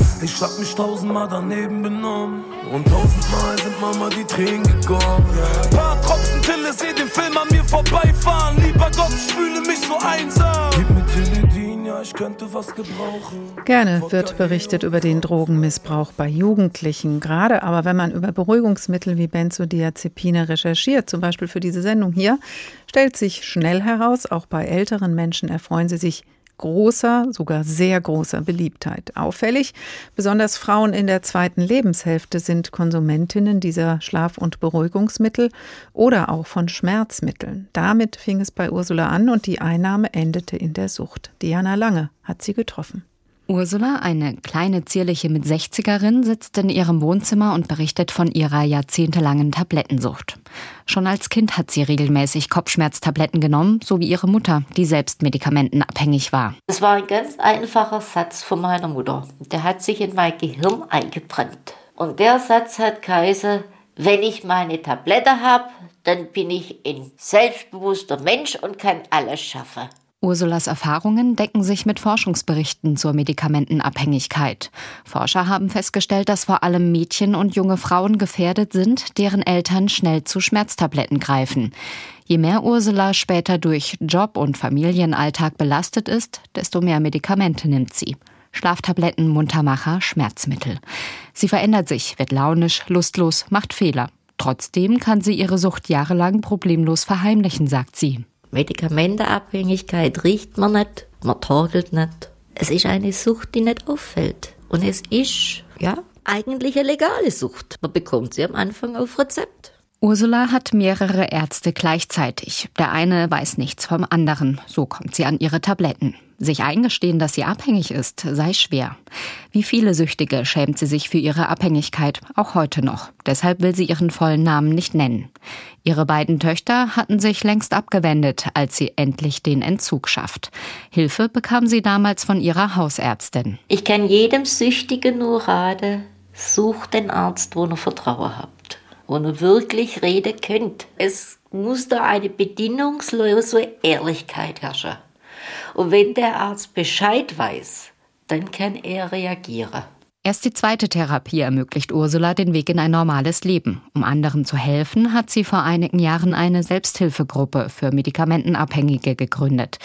Hab mich tausendmal daneben benommen. Und tausendmal sind Mama die Tränen gekommen. Yeah. Paar Tropfen Pille, seh den Film an mir vorbeifahren. Lieber Gott, ich fühle mich so einsam. Gib mir Teledin, ja, ich könnte was gebrauchen. Gerne wird berichtet über den Drogenmissbrauch bei Jugendlichen. Gerade aber, wenn man über Beruhigungsmittel wie Benzodiazepine recherchiert, zum Beispiel für diese Sendung hier, stellt sich schnell heraus, auch bei älteren Menschen erfreuen sie sich großer, sogar sehr großer Beliebtheit. Auffällig, besonders Frauen in der zweiten Lebenshälfte sind Konsumentinnen dieser Schlaf- und Beruhigungsmittel oder auch von Schmerzmitteln. Damit fing es bei Ursula an und die Einnahme endete in der Sucht. Diana Lange hat sie getroffen. Ursula, eine kleine zierliche mit 60erin, sitzt in ihrem Wohnzimmer und berichtet von ihrer jahrzehntelangen Tablettensucht. Schon als Kind hat sie regelmäßig Kopfschmerztabletten genommen, so wie ihre Mutter, die selbst medikamentenabhängig war. Das war ein ganz einfacher Satz von meiner Mutter. Der hat sich in mein Gehirn eingebrannt. Und der Satz hat geheißen, wenn ich meine Tablette habe, dann bin ich ein selbstbewusster Mensch und kann alles schaffen. Ursulas Erfahrungen decken sich mit Forschungsberichten zur Medikamentenabhängigkeit. Forscher haben festgestellt, dass vor allem Mädchen und junge Frauen gefährdet sind, deren Eltern schnell zu Schmerztabletten greifen. Je mehr Ursula später durch Job und Familienalltag belastet ist, desto mehr Medikamente nimmt sie. Schlaftabletten, Muntermacher, Schmerzmittel. Sie verändert sich, wird launisch, lustlos, macht Fehler. Trotzdem kann sie ihre Sucht jahrelang problemlos verheimlichen, sagt sie. Medikamentenabhängigkeit riecht man nicht, man torkelt nicht. Es ist eine Sucht, die nicht auffällt. Und es ist, ja, eigentlich eine legale Sucht. Man bekommt sie am Anfang auf Rezept. Ursula hat mehrere Ärzte gleichzeitig. Der eine weiß nichts vom anderen. So kommt sie an ihre Tabletten. Sich eingestehen, dass sie abhängig ist, sei schwer. Wie viele Süchtige schämt sie sich für ihre Abhängigkeit, auch heute noch. Deshalb will sie ihren vollen Namen nicht nennen. Ihre beiden Töchter hatten sich längst abgewendet, als sie endlich den Entzug schafft. Hilfe bekam sie damals von ihrer Hausärztin. Ich kann jedem Süchtigen nur raten, sucht den Arzt, wo ihr Vertrauen habt, wo ihr wirklich reden könnt. Es muss da eine bedingungslose Ehrlichkeit herrschen. Und wenn der Arzt Bescheid weiß, dann kann er reagieren. Erst die zweite Therapie ermöglicht Ursula den Weg in ein normales Leben. Um anderen zu helfen, hat sie vor einigen Jahren eine Selbsthilfegruppe für Medikamentenabhängige gegründet.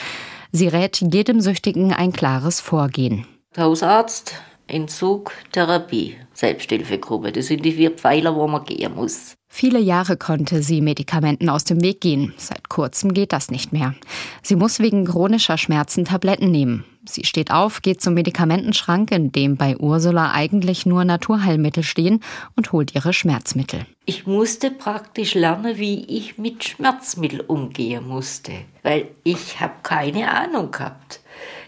Sie rät jedem Süchtigen ein klares Vorgehen. Hausarzt, Entzug, Therapie, Selbsthilfegruppe. Das sind die vier Pfeiler, wo man gehen muss. Viele Jahre konnte sie Medikamenten aus dem Weg gehen. Seit kurzem geht das nicht mehr. Sie muss wegen chronischer Schmerzen Tabletten nehmen. Sie steht auf, geht zum Medikamentenschrank, in dem bei Ursula eigentlich nur Naturheilmittel stehen, und holt ihre Schmerzmittel. Ich musste praktisch lernen, wie ich mit Schmerzmitteln umgehen musste, weil ich habe keine Ahnung gehabt.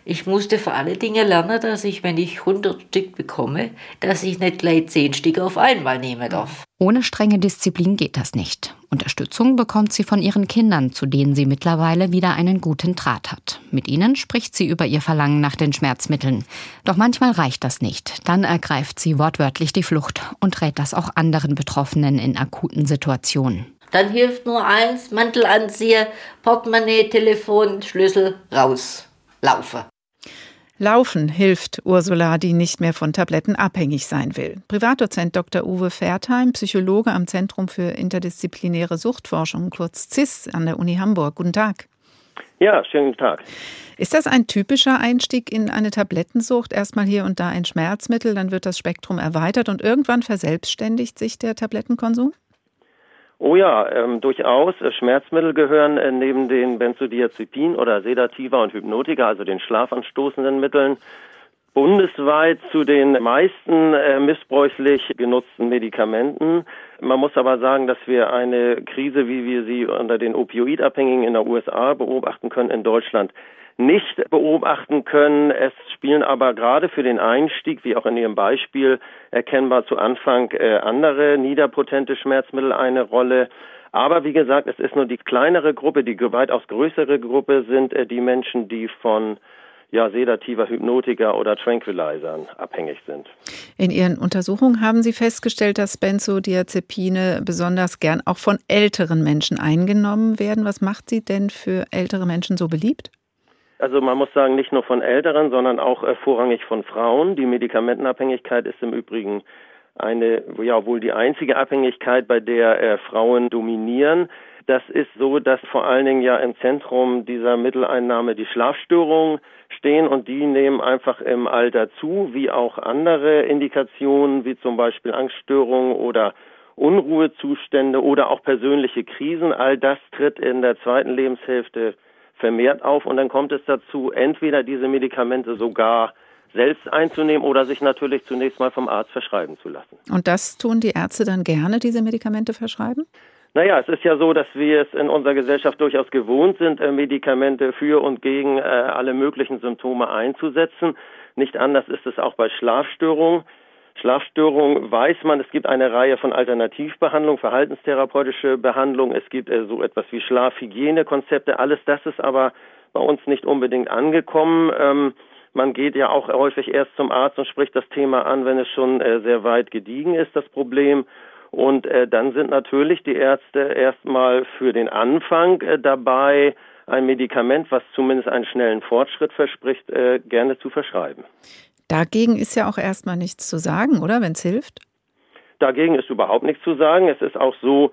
Ich musste vor allen Dingen lernen, dass ich, wenn ich 100 Stück bekomme, dass ich nicht gleich 10 Stück auf einmal nehmen darf. Ohne strenge Disziplin geht das nicht. Unterstützung bekommt sie von ihren Kindern, zu denen sie mittlerweile wieder einen guten Draht hat. Mit ihnen spricht sie über ihr Verlangen nach den Schmerzmitteln. Doch manchmal reicht das nicht. Dann ergreift sie wortwörtlich die Flucht und rät das auch anderen Betroffenen in akuten Situationen. Dann hilft nur eins, Mantel anziehen, Portemonnaie, Telefon, Schlüssel, raus, laufen. Laufen hilft Ursula, die nicht mehr von Tabletten abhängig sein will. Privatdozent Dr. Uwe Fertheim, Psychologe am Zentrum für interdisziplinäre Suchtforschung, kurz CIS an der Uni Hamburg. Guten Tag. Ja, schönen guten Tag. Ist das ein typischer Einstieg in eine Tablettensucht? Erstmal hier und da ein Schmerzmittel, dann wird das Spektrum erweitert und irgendwann verselbstständigt sich der Tablettenkonsum? Oh ja, ähm, durchaus. Schmerzmittel gehören äh, neben den Benzodiazepin oder Sedativa und Hypnotika, also den schlafanstoßenden Mitteln, bundesweit zu den meisten äh, missbräuchlich genutzten Medikamenten. Man muss aber sagen, dass wir eine Krise, wie wir sie unter den Opioidabhängigen in der USA beobachten können, in Deutschland nicht beobachten können. Es spielen aber gerade für den Einstieg, wie auch in Ihrem Beispiel erkennbar zu Anfang, äh, andere niederpotente Schmerzmittel eine Rolle. Aber wie gesagt, es ist nur die kleinere Gruppe, die weitaus größere Gruppe sind äh, die Menschen, die von ja, sedativer Hypnotika oder Tranquilizern abhängig sind. In Ihren Untersuchungen haben Sie festgestellt, dass Benzodiazepine besonders gern auch von älteren Menschen eingenommen werden. Was macht sie denn für ältere Menschen so beliebt? Also man muss sagen, nicht nur von Älteren, sondern auch äh, vorrangig von Frauen. Die Medikamentenabhängigkeit ist im Übrigen eine, ja wohl die einzige Abhängigkeit, bei der äh, Frauen dominieren. Das ist so, dass vor allen Dingen ja im Zentrum dieser Mitteleinnahme die Schlafstörungen stehen und die nehmen einfach im Alter zu, wie auch andere Indikationen, wie zum Beispiel Angststörungen oder Unruhezustände oder auch persönliche Krisen. All das tritt in der zweiten Lebenshälfte vermehrt auf und dann kommt es dazu, entweder diese Medikamente sogar selbst einzunehmen oder sich natürlich zunächst mal vom Arzt verschreiben zu lassen. Und das tun die Ärzte dann gerne, diese Medikamente verschreiben? Naja, es ist ja so, dass wir es in unserer Gesellschaft durchaus gewohnt sind, äh, Medikamente für und gegen äh, alle möglichen Symptome einzusetzen. Nicht anders ist es auch bei Schlafstörungen. Schlafstörungen weiß man, es gibt eine Reihe von Alternativbehandlungen, verhaltenstherapeutische Behandlungen, es gibt äh, so etwas wie Schlafhygienekonzepte, alles das ist aber bei uns nicht unbedingt angekommen. Ähm, man geht ja auch häufig erst zum Arzt und spricht das Thema an, wenn es schon äh, sehr weit gediegen ist, das Problem. Und äh, dann sind natürlich die Ärzte erstmal für den Anfang äh, dabei, ein Medikament, was zumindest einen schnellen Fortschritt verspricht, äh, gerne zu verschreiben. Dagegen ist ja auch erstmal nichts zu sagen, oder, wenn es hilft? Dagegen ist überhaupt nichts zu sagen. Es ist auch so,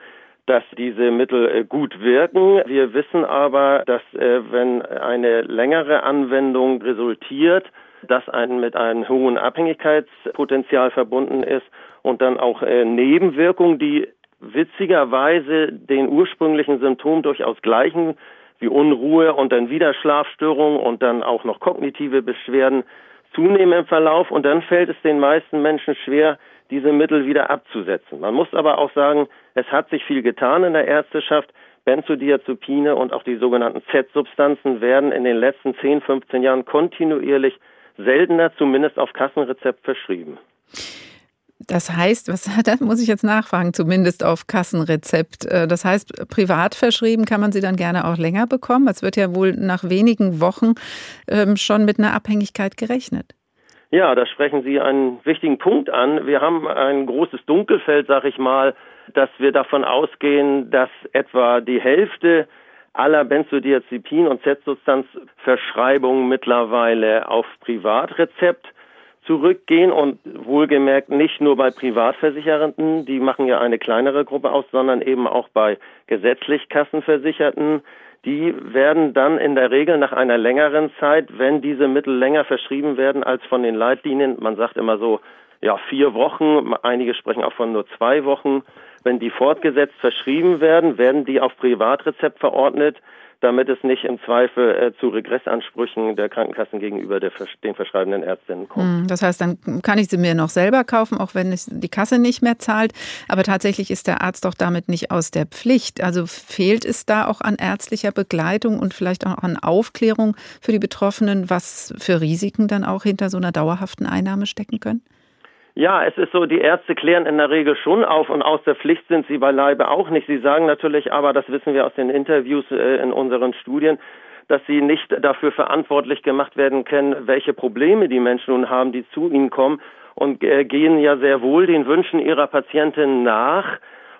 dass diese Mittel äh, gut wirken. Wir wissen aber, dass äh, wenn eine längere Anwendung resultiert, dass ein mit einem hohen Abhängigkeitspotenzial verbunden ist und dann auch äh, Nebenwirkungen, die witzigerweise den ursprünglichen Symptomen durchaus gleichen, wie Unruhe und dann wieder Schlafstörungen und dann auch noch kognitive Beschwerden zunehmen im Verlauf und dann fällt es den meisten Menschen schwer, diese Mittel wieder abzusetzen. Man muss aber auch sagen, es hat sich viel getan in der Ärzteschaft. Benzodiazepine und auch die sogenannten Z-Substanzen werden in den letzten 10, 15 Jahren kontinuierlich seltener, zumindest auf Kassenrezept verschrieben. Das heißt, was [laughs] das muss ich jetzt nachfragen, zumindest auf Kassenrezept. Äh, das heißt, privat verschrieben kann man sie dann gerne auch länger bekommen. Es wird ja wohl nach wenigen Wochen ähm, schon mit einer Abhängigkeit gerechnet. Ja, da sprechen Sie einen wichtigen Punkt an. Wir haben ein großes Dunkelfeld, sag ich mal, dass wir davon ausgehen, dass etwa die Hälfte aller Benzodiazepin- und Z-Substanzverschreibungen mittlerweile auf Privatrezept zurückgehen und wohlgemerkt nicht nur bei Privatversicherten, die machen ja eine kleinere Gruppe aus, sondern eben auch bei gesetzlich Kassenversicherten. Die werden dann in der Regel nach einer längeren Zeit, wenn diese Mittel länger verschrieben werden als von den Leitlinien, man sagt immer so, ja, vier Wochen, einige sprechen auch von nur zwei Wochen, wenn die fortgesetzt verschrieben werden, werden die auf Privatrezept verordnet damit es nicht im Zweifel äh, zu Regressansprüchen der Krankenkassen gegenüber der, den verschreibenden Ärztinnen kommt. Hm, das heißt, dann kann ich sie mir noch selber kaufen, auch wenn die Kasse nicht mehr zahlt. Aber tatsächlich ist der Arzt doch damit nicht aus der Pflicht. Also fehlt es da auch an ärztlicher Begleitung und vielleicht auch an Aufklärung für die Betroffenen, was für Risiken dann auch hinter so einer dauerhaften Einnahme stecken können? Ja, es ist so, die Ärzte klären in der Regel schon auf und aus der Pflicht sind sie beileibe auch nicht. Sie sagen natürlich aber, das wissen wir aus den Interviews äh, in unseren Studien, dass sie nicht dafür verantwortlich gemacht werden können, welche Probleme die Menschen nun haben, die zu ihnen kommen und äh, gehen ja sehr wohl den Wünschen ihrer Patientin nach.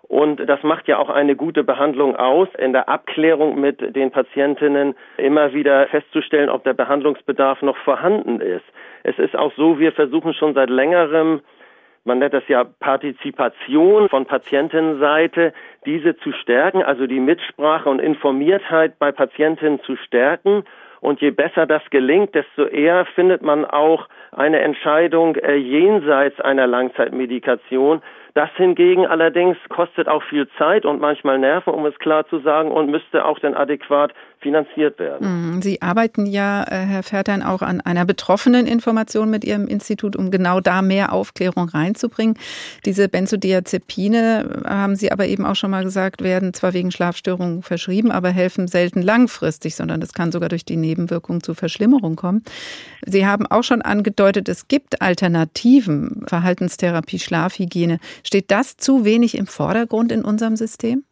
Und das macht ja auch eine gute Behandlung aus, in der Abklärung mit den Patientinnen immer wieder festzustellen, ob der Behandlungsbedarf noch vorhanden ist. Es ist auch so, wir versuchen schon seit längerem, man nennt das ja Partizipation von Patientenseite, diese zu stärken, also die Mitsprache und Informiertheit bei Patientinnen zu stärken. Und je besser das gelingt, desto eher findet man auch eine Entscheidung äh, jenseits einer Langzeitmedikation, das hingegen allerdings kostet auch viel Zeit und manchmal Nerven, um es klar zu sagen, und müsste auch dann adäquat finanziert werden. Mhm. Sie arbeiten ja, äh, Herr Fertein, auch an einer betroffenen Information mit Ihrem Institut, um genau da mehr Aufklärung reinzubringen. Diese Benzodiazepine, äh, haben Sie aber eben auch schon mal gesagt, werden zwar wegen Schlafstörungen verschrieben, aber helfen selten langfristig, sondern es kann sogar durch die Nebenwirkungen zu Verschlimmerung kommen. Sie haben auch schon angedeutet, es gibt Alternativen, Verhaltenstherapie, Schlafhygiene. Steht das zu wenig im Vordergrund in unserem System?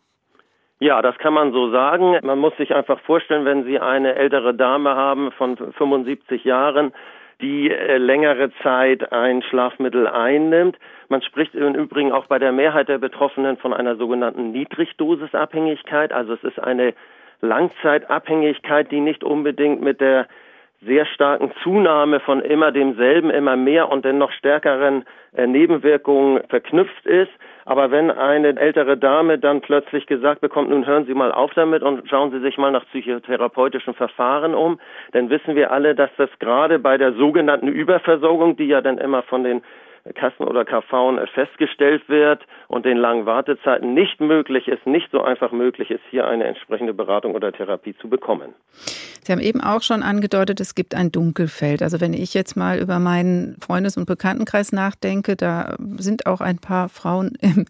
Ja, das kann man so sagen. Man muss sich einfach vorstellen, wenn Sie eine ältere Dame haben von 75 Jahren, die äh, längere Zeit ein Schlafmittel einnimmt. Man spricht im Übrigen auch bei der Mehrheit der Betroffenen von einer sogenannten Niedrigdosisabhängigkeit. Also es ist eine Langzeitabhängigkeit, die nicht unbedingt mit der sehr starken Zunahme von immer demselben, immer mehr und den noch stärkeren äh, Nebenwirkungen verknüpft ist. Aber wenn eine ältere Dame dann plötzlich gesagt bekommt, nun hören Sie mal auf damit und schauen Sie sich mal nach psychotherapeutischen Verfahren um, dann wissen wir alle, dass das gerade bei der sogenannten Überversorgung, die ja dann immer von den Kassen oder KV festgestellt wird und den langen Wartezeiten nicht möglich ist, nicht so einfach möglich ist, hier eine entsprechende Beratung oder Therapie zu bekommen. Sie haben eben auch schon angedeutet, es gibt ein Dunkelfeld. Also wenn ich jetzt mal über meinen Freundes- und Bekanntenkreis nachdenke, da sind auch ein paar Frauen in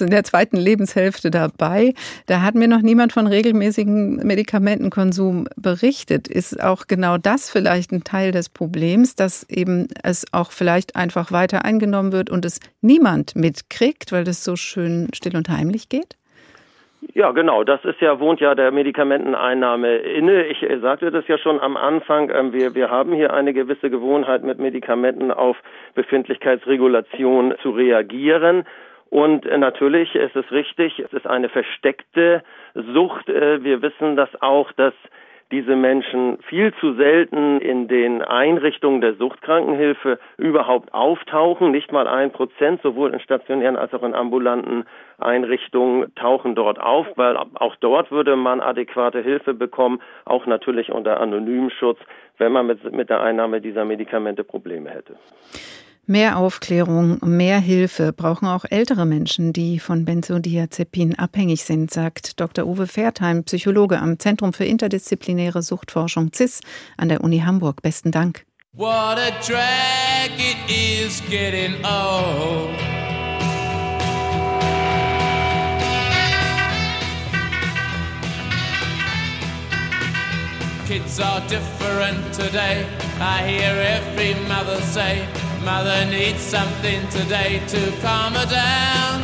[laughs] der zweiten Lebenshälfte dabei. Da hat mir noch niemand von regelmäßigem Medikamentenkonsum berichtet. Ist auch genau das vielleicht ein Teil des Problems, dass eben es auch vielleicht einfach weiter eingenommen wird und es niemand mitkriegt, weil das so schön still und heimlich geht? Ja, genau. Das ist ja, wohnt ja der Medikamenteneinnahme inne. Ich äh, sagte das ja schon am Anfang. Ähm, wir, wir haben hier eine gewisse Gewohnheit, mit Medikamenten auf Befindlichkeitsregulation zu reagieren. Und äh, natürlich ist es richtig, es ist eine versteckte Sucht. Äh, wir wissen, dass auch das diese Menschen viel zu selten in den Einrichtungen der Suchtkrankenhilfe überhaupt auftauchen. Nicht mal ein Prozent, sowohl in stationären als auch in ambulanten Einrichtungen tauchen dort auf, weil auch dort würde man adäquate Hilfe bekommen, auch natürlich unter Anonymschutz, wenn man mit, mit der Einnahme dieser Medikamente Probleme hätte. Mehr Aufklärung, mehr Hilfe brauchen auch ältere Menschen, die von Benzodiazepin abhängig sind, sagt Dr. Uwe Fertheim, Psychologe am Zentrum für interdisziplinäre Suchtforschung CIS an der Uni Hamburg. Besten Dank. What a drag it is getting old. Kids are different today. I hear every mother say. Mother needs something today to calm her down.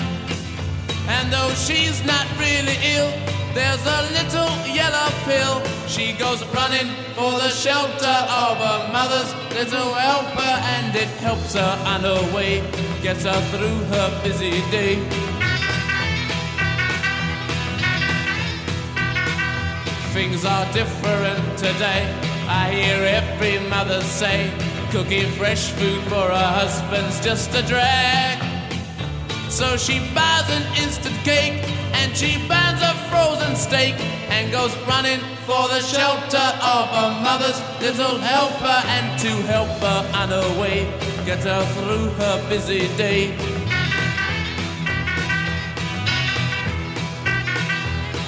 And though she's not really ill, there's a little yellow pill. She goes running for the shelter of her mother's little helper, and it helps her on her way, gets her through her busy day. Things are different today. I hear every mother say. Cooking fresh food for her husband's just a drag. So she buys an instant cake and she buys a frozen steak and goes running for the shelter of her mother's little helper and to help her on her way, get her through her busy day.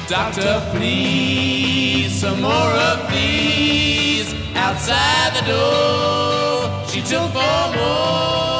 Doctor, please, some more of these outside the door. She took for more.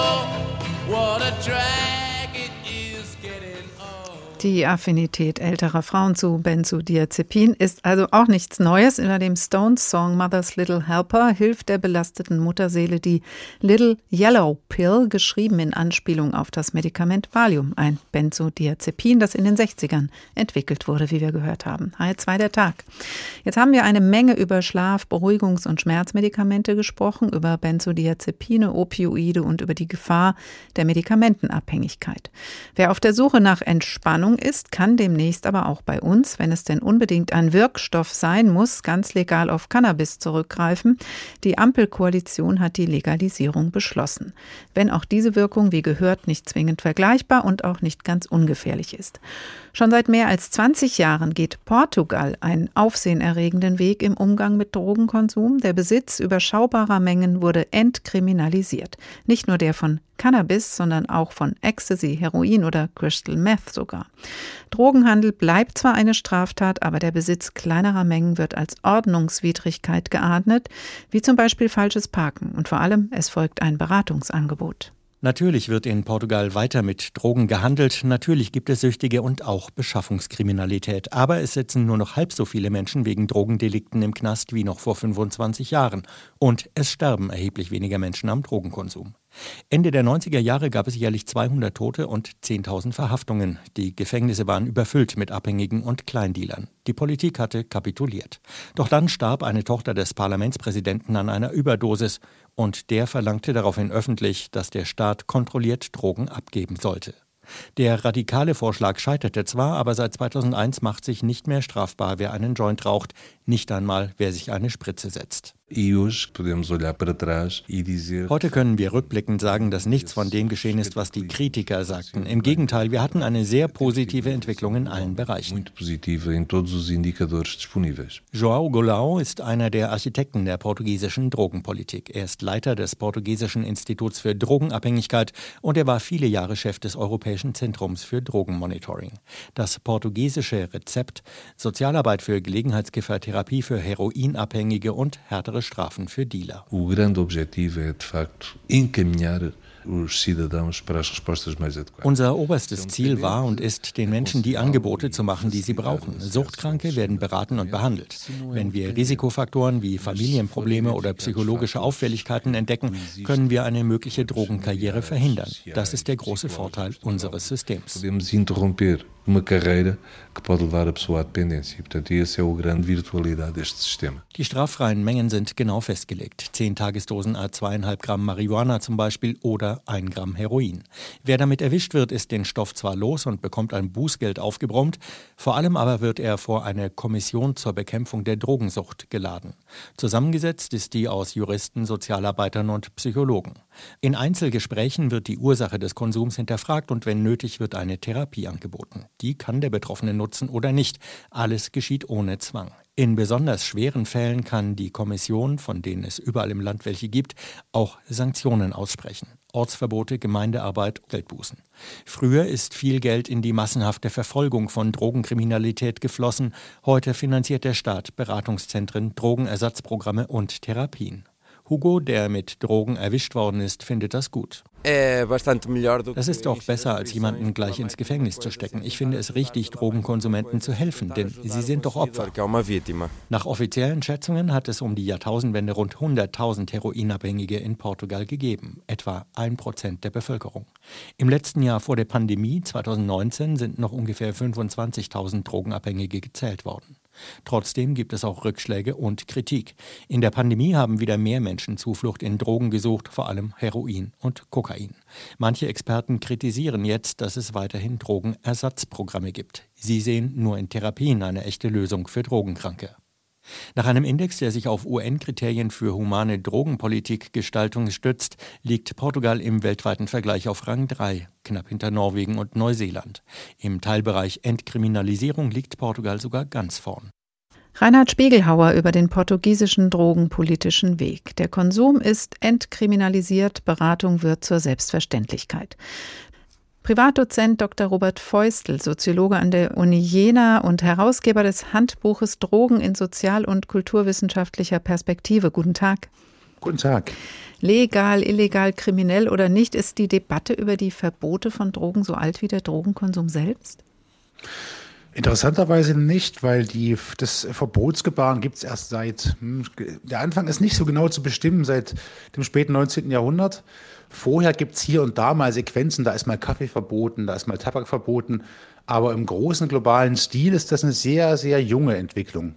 Die Affinität älterer Frauen zu Benzodiazepin ist also auch nichts Neues. In dem Stones-Song Mother's Little Helper hilft der belasteten Mutterseele die Little Yellow Pill, geschrieben in Anspielung auf das Medikament Valium, ein Benzodiazepin, das in den 60ern entwickelt wurde, wie wir gehört haben. H2 der Tag. Jetzt haben wir eine Menge über Schlaf-, Beruhigungs- und Schmerzmedikamente gesprochen, über Benzodiazepine, Opioide und über die Gefahr der Medikamentenabhängigkeit. Wer auf der Suche nach Entspannung ist, kann demnächst aber auch bei uns, wenn es denn unbedingt ein Wirkstoff sein muss, ganz legal auf Cannabis zurückgreifen. Die Ampelkoalition hat die Legalisierung beschlossen. Wenn auch diese Wirkung, wie gehört, nicht zwingend vergleichbar und auch nicht ganz ungefährlich ist. Schon seit mehr als 20 Jahren geht Portugal einen aufsehenerregenden Weg im Umgang mit Drogenkonsum. Der Besitz überschaubarer Mengen wurde entkriminalisiert. Nicht nur der von Cannabis, sondern auch von Ecstasy, Heroin oder Crystal Meth sogar. Drogenhandel bleibt zwar eine Straftat, aber der Besitz kleinerer Mengen wird als Ordnungswidrigkeit geahndet, wie zum Beispiel falsches Parken. Und vor allem, es folgt ein Beratungsangebot. Natürlich wird in Portugal weiter mit Drogen gehandelt, natürlich gibt es Süchtige und auch Beschaffungskriminalität, aber es sitzen nur noch halb so viele Menschen wegen Drogendelikten im Knast wie noch vor 25 Jahren und es sterben erheblich weniger Menschen am Drogenkonsum. Ende der 90er Jahre gab es jährlich 200 Tote und 10.000 Verhaftungen. Die Gefängnisse waren überfüllt mit Abhängigen und Kleindealern. Die Politik hatte kapituliert. Doch dann starb eine Tochter des Parlamentspräsidenten an einer Überdosis und der verlangte daraufhin öffentlich, dass der Staat kontrolliert Drogen abgeben sollte. Der radikale Vorschlag scheiterte zwar, aber seit 2001 macht sich nicht mehr strafbar, wer einen Joint raucht, nicht einmal, wer sich eine Spritze setzt. E Heute können wir rückblickend sagen, dass nichts von dem geschehen ist, was die Kritiker sagten. Im Gegenteil, wir hatten eine sehr positive Entwicklung in allen Bereichen. João Goulão ist einer der Architekten der portugiesischen Drogenpolitik. Er ist Leiter des portugiesischen Instituts für Drogenabhängigkeit und er war viele Jahre Chef des Europäischen Zentrums für Drogenmonitoring. Das portugiesische Rezept Sozialarbeit für Gelegenheitsgefahrtherapie für Heroinabhängige und härtere Strafen für Dealer. Unser oberstes Ziel war und ist, den Menschen die Angebote zu machen, die sie brauchen. Suchtkranke werden beraten und behandelt. Wenn wir Risikofaktoren wie Familienprobleme oder psychologische Auffälligkeiten entdecken, können wir eine mögliche Drogenkarriere verhindern. Das ist der große Vorteil unseres Systems. Uma carreira que pode levar a pessoa à dependência. E, portanto, essa é a grande virtualidade deste sistema. Die straffreien Mengen sind genau festgelegt. 10 Tagesdosen a 2,5 Gramm Marihuana zum Beispiel oder 1 Gramm Heroin. Wer damit erwischt wird, ist den Stoff zwar los und bekommt ein Bußgeld aufgebrummt, vor allem aber wird er vor eine Kommission zur Bekämpfung der Drogensucht geladen. Zusammengesetzt ist die aus Juristen, Sozialarbeitern und Psychologen. In Einzelgesprächen wird die Ursache des Konsums hinterfragt und wenn nötig wird eine Therapie angeboten. Die kann der Betroffene nutzen oder nicht. Alles geschieht ohne Zwang. In besonders schweren Fällen kann die Kommission, von denen es überall im Land welche gibt, auch Sanktionen aussprechen. Ortsverbote, Gemeindearbeit, Geldbußen. Früher ist viel Geld in die massenhafte Verfolgung von Drogenkriminalität geflossen. Heute finanziert der Staat Beratungszentren, Drogenersatzprogramme und Therapien. Hugo, der mit Drogen erwischt worden ist, findet das gut. Das ist doch besser, als jemanden gleich ins Gefängnis zu stecken. Ich finde es richtig, Drogenkonsumenten zu helfen, denn sie sind doch Opfer. Nach offiziellen Schätzungen hat es um die Jahrtausendwende rund 100.000 Heroinabhängige in Portugal gegeben, etwa ein Prozent der Bevölkerung. Im letzten Jahr vor der Pandemie, 2019, sind noch ungefähr 25.000 Drogenabhängige gezählt worden. Trotzdem gibt es auch Rückschläge und Kritik. In der Pandemie haben wieder mehr Menschen Zuflucht in Drogen gesucht, vor allem Heroin und Kokain. Manche Experten kritisieren jetzt, dass es weiterhin Drogenersatzprogramme gibt. Sie sehen nur in Therapien eine echte Lösung für Drogenkranke. Nach einem Index, der sich auf UN-Kriterien für humane Drogenpolitikgestaltung stützt, liegt Portugal im weltweiten Vergleich auf Rang 3, knapp hinter Norwegen und Neuseeland. Im Teilbereich Entkriminalisierung liegt Portugal sogar ganz vorn. Reinhard Spiegelhauer über den portugiesischen drogenpolitischen Weg. Der Konsum ist entkriminalisiert, Beratung wird zur Selbstverständlichkeit. Privatdozent Dr. Robert Feustel, Soziologe an der Uni Jena und Herausgeber des Handbuches Drogen in sozial- und kulturwissenschaftlicher Perspektive. Guten Tag. Guten Tag. Legal, illegal, kriminell oder nicht, ist die Debatte über die Verbote von Drogen so alt wie der Drogenkonsum selbst? Interessanterweise nicht, weil die, das Verbotsgebaren gibt es erst seit, hm, der Anfang ist nicht so genau zu bestimmen, seit dem späten 19. Jahrhundert. Vorher gibt es hier und da mal Sequenzen, da ist mal Kaffee verboten, da ist mal Tabak verboten, aber im großen globalen Stil ist das eine sehr, sehr junge Entwicklung.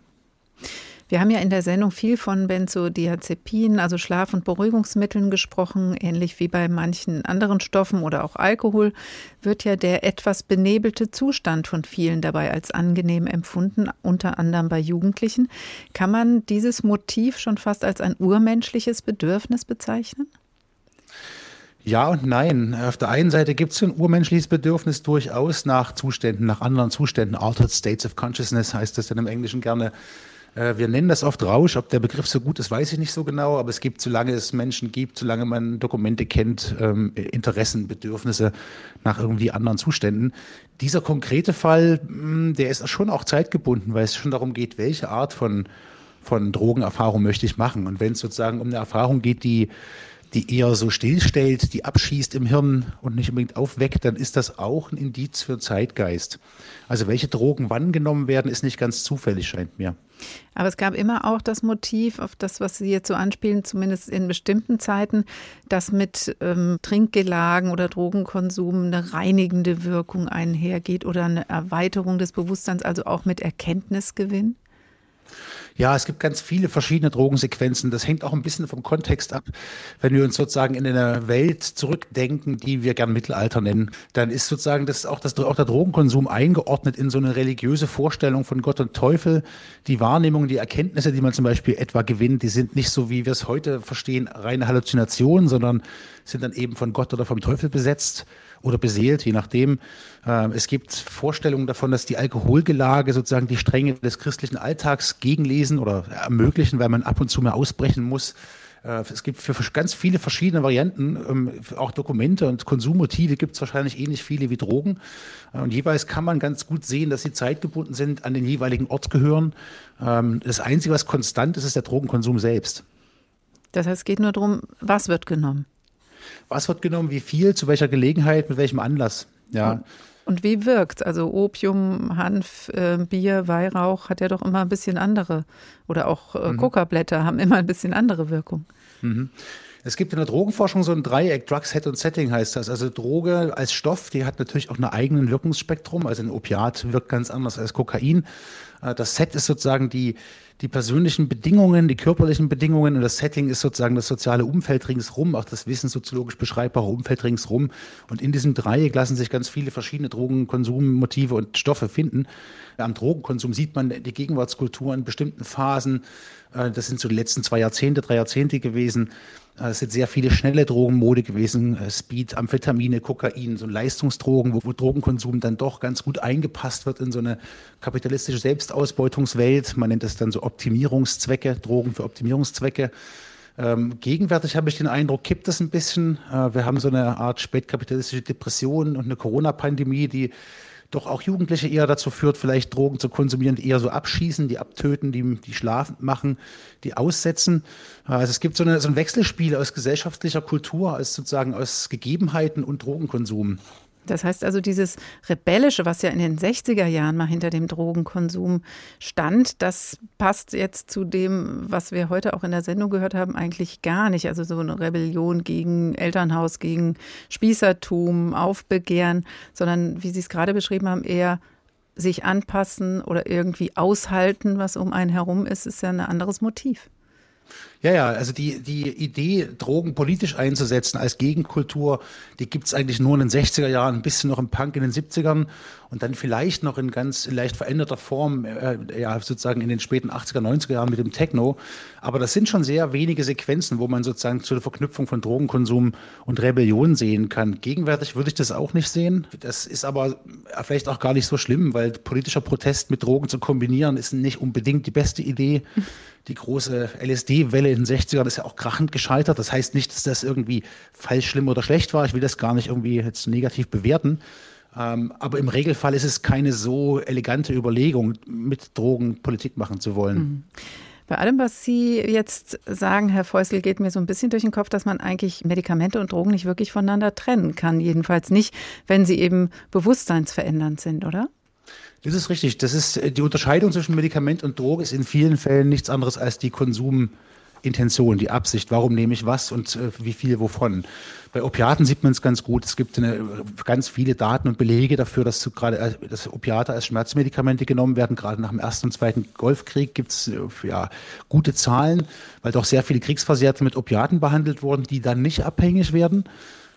Wir haben ja in der Sendung viel von Benzodiazepinen, also Schlaf- und Beruhigungsmitteln gesprochen. Ähnlich wie bei manchen anderen Stoffen oder auch Alkohol wird ja der etwas benebelte Zustand von vielen dabei als angenehm empfunden, unter anderem bei Jugendlichen. Kann man dieses Motiv schon fast als ein urmenschliches Bedürfnis bezeichnen? Ja und nein. Auf der einen Seite gibt es ein urmenschliches Bedürfnis durchaus nach Zuständen, nach anderen Zuständen. Altered States of Consciousness heißt das dann im Englischen gerne. Äh, wir nennen das oft Rausch. Ob der Begriff so gut ist, weiß ich nicht so genau. Aber es gibt, solange es Menschen gibt, solange man Dokumente kennt, ähm, Interessen, Bedürfnisse nach irgendwie anderen Zuständen. Dieser konkrete Fall, hm, der ist schon auch zeitgebunden, weil es schon darum geht, welche Art von, von Drogenerfahrung möchte ich machen. Und wenn es sozusagen um eine Erfahrung geht, die die eher so stillstellt, die abschießt im Hirn und nicht unbedingt aufweckt, dann ist das auch ein Indiz für Zeitgeist. Also welche Drogen wann genommen werden, ist nicht ganz zufällig, scheint mir. Aber es gab immer auch das Motiv, auf das, was Sie jetzt so anspielen, zumindest in bestimmten Zeiten, dass mit ähm, Trinkgelagen oder Drogenkonsum eine reinigende Wirkung einhergeht oder eine Erweiterung des Bewusstseins, also auch mit Erkenntnisgewinn. Ja, es gibt ganz viele verschiedene Drogensequenzen. Das hängt auch ein bisschen vom Kontext ab. Wenn wir uns sozusagen in eine Welt zurückdenken, die wir gern Mittelalter nennen, dann ist sozusagen das auch, das, auch der Drogenkonsum eingeordnet in so eine religiöse Vorstellung von Gott und Teufel. Die Wahrnehmung, die Erkenntnisse, die man zum Beispiel etwa gewinnt, die sind nicht so, wie wir es heute verstehen, reine Halluzinationen, sondern sind dann eben von Gott oder vom Teufel besetzt oder beseelt, je nachdem. Ähm, es gibt Vorstellungen davon, dass die Alkoholgelage sozusagen die Stränge des christlichen Alltags gegenlesen oder ermöglichen, weil man ab und zu mehr ausbrechen muss. Äh, es gibt für ganz viele verschiedene Varianten, ähm, auch Dokumente und Konsummotive gibt es wahrscheinlich ähnlich viele wie Drogen. Äh, und jeweils kann man ganz gut sehen, dass sie zeitgebunden sind, an den jeweiligen Ort gehören. Ähm, das Einzige, was konstant ist, ist der Drogenkonsum selbst. Das heißt, es geht nur darum, was wird genommen? Was wird genommen, wie viel, zu welcher Gelegenheit, mit welchem Anlass. Ja. Und wie wirkt Also Opium, Hanf, äh, Bier, Weihrauch hat ja doch immer ein bisschen andere oder auch äh, mhm. Kokablätter haben immer ein bisschen andere Wirkung. Mhm. Es gibt in der Drogenforschung so ein Dreieck, Drug, Set und Setting heißt das. Also Droge als Stoff, die hat natürlich auch einen eigenen Wirkungsspektrum. Also ein Opiat wirkt ganz anders als Kokain. Äh, das Set ist sozusagen die, die persönlichen Bedingungen, die körperlichen Bedingungen und das Setting ist sozusagen das soziale Umfeld ringsrum, auch das wissenssoziologisch beschreibbare Umfeld ringsrum. Und in diesem Dreieck lassen sich ganz viele verschiedene Drogenkonsummotive und Stoffe finden. Am Drogenkonsum sieht man die Gegenwartskultur in bestimmten Phasen. Äh, das sind so die letzten zwei Jahrzehnte, drei Jahrzehnte gewesen. Äh, es sind sehr viele schnelle Drogenmode gewesen, äh, Speed, Amphetamine, Kokain, so Leistungsdrogen, wo, Drogenkonsum dann doch ganz gut eingepasst wird in so eine kapitalistische Selbstausbeutungswelt. Man nennt es dann so Optimierungszwecke, Drogen für Optimierungszwecke. Ähm, gegenwärtig habe ich den Eindruck, kippt das ein bisschen. Äh, wir haben so eine Art spätkapitalistische Depression und eine Corona-Pandemie, die doch auch Jugendliche eher dazu führt, vielleicht Drogen zu konsumieren, die eher so abschießen, die abtöten, die, die schlafend machen, die aussetzen. Also es gibt so, eine, so ein Wechselspiel aus gesellschaftlicher Kultur, aus sozusagen aus Gegebenheiten und Drogenkonsum. Das heißt also, dieses Rebellische, was ja in den 60er Jahren mal hinter dem Drogenkonsum stand, das passt jetzt zu dem, was wir heute auch in der Sendung gehört haben, eigentlich gar nicht. Also so eine Rebellion gegen Elternhaus, gegen Spießertum, Aufbegehren, sondern, wie Sie es gerade beschrieben haben, eher sich anpassen oder irgendwie aushalten, was um einen herum ist, ist ja ein anderes Motiv. Ja, ja, also die, die Idee, Drogen politisch einzusetzen als Gegenkultur, die gibt es eigentlich nur in den 60er Jahren, ein bisschen noch im Punk in den 70ern und dann vielleicht noch in ganz leicht veränderter Form, äh, ja, sozusagen in den späten 80er, 90er Jahren mit dem Techno. Aber das sind schon sehr wenige Sequenzen, wo man sozusagen zu der Verknüpfung von Drogenkonsum und Rebellion sehen kann. Gegenwärtig würde ich das auch nicht sehen. Das ist aber vielleicht auch gar nicht so schlimm, weil politischer Protest mit Drogen zu kombinieren, ist nicht unbedingt die beste Idee. Die große LSD-Welle in den 60ern ist ja auch krachend gescheitert. Das heißt nicht, dass das irgendwie falsch, schlimm oder schlecht war. Ich will das gar nicht irgendwie jetzt negativ bewerten. Ähm, aber im Regelfall ist es keine so elegante Überlegung, mit Drogen Politik machen zu wollen. Mhm. Bei allem, was Sie jetzt sagen, Herr Fäusel, geht mir so ein bisschen durch den Kopf, dass man eigentlich Medikamente und Drogen nicht wirklich voneinander trennen kann. Jedenfalls nicht, wenn sie eben bewusstseinsverändernd sind, oder? Das ist richtig. Das ist äh, die Unterscheidung zwischen Medikament und Droge ist in vielen Fällen nichts anderes als die Konsumintention, die Absicht. Warum nehme ich was und äh, wie viel wovon? Bei Opiaten sieht man es ganz gut. Es gibt eine, ganz viele Daten und Belege dafür, dass gerade äh, dass Opiate als Schmerzmedikamente genommen werden. Gerade nach dem Ersten und Zweiten Golfkrieg gibt es ja, gute Zahlen, weil doch sehr viele Kriegsversehrte mit Opiaten behandelt wurden, die dann nicht abhängig werden.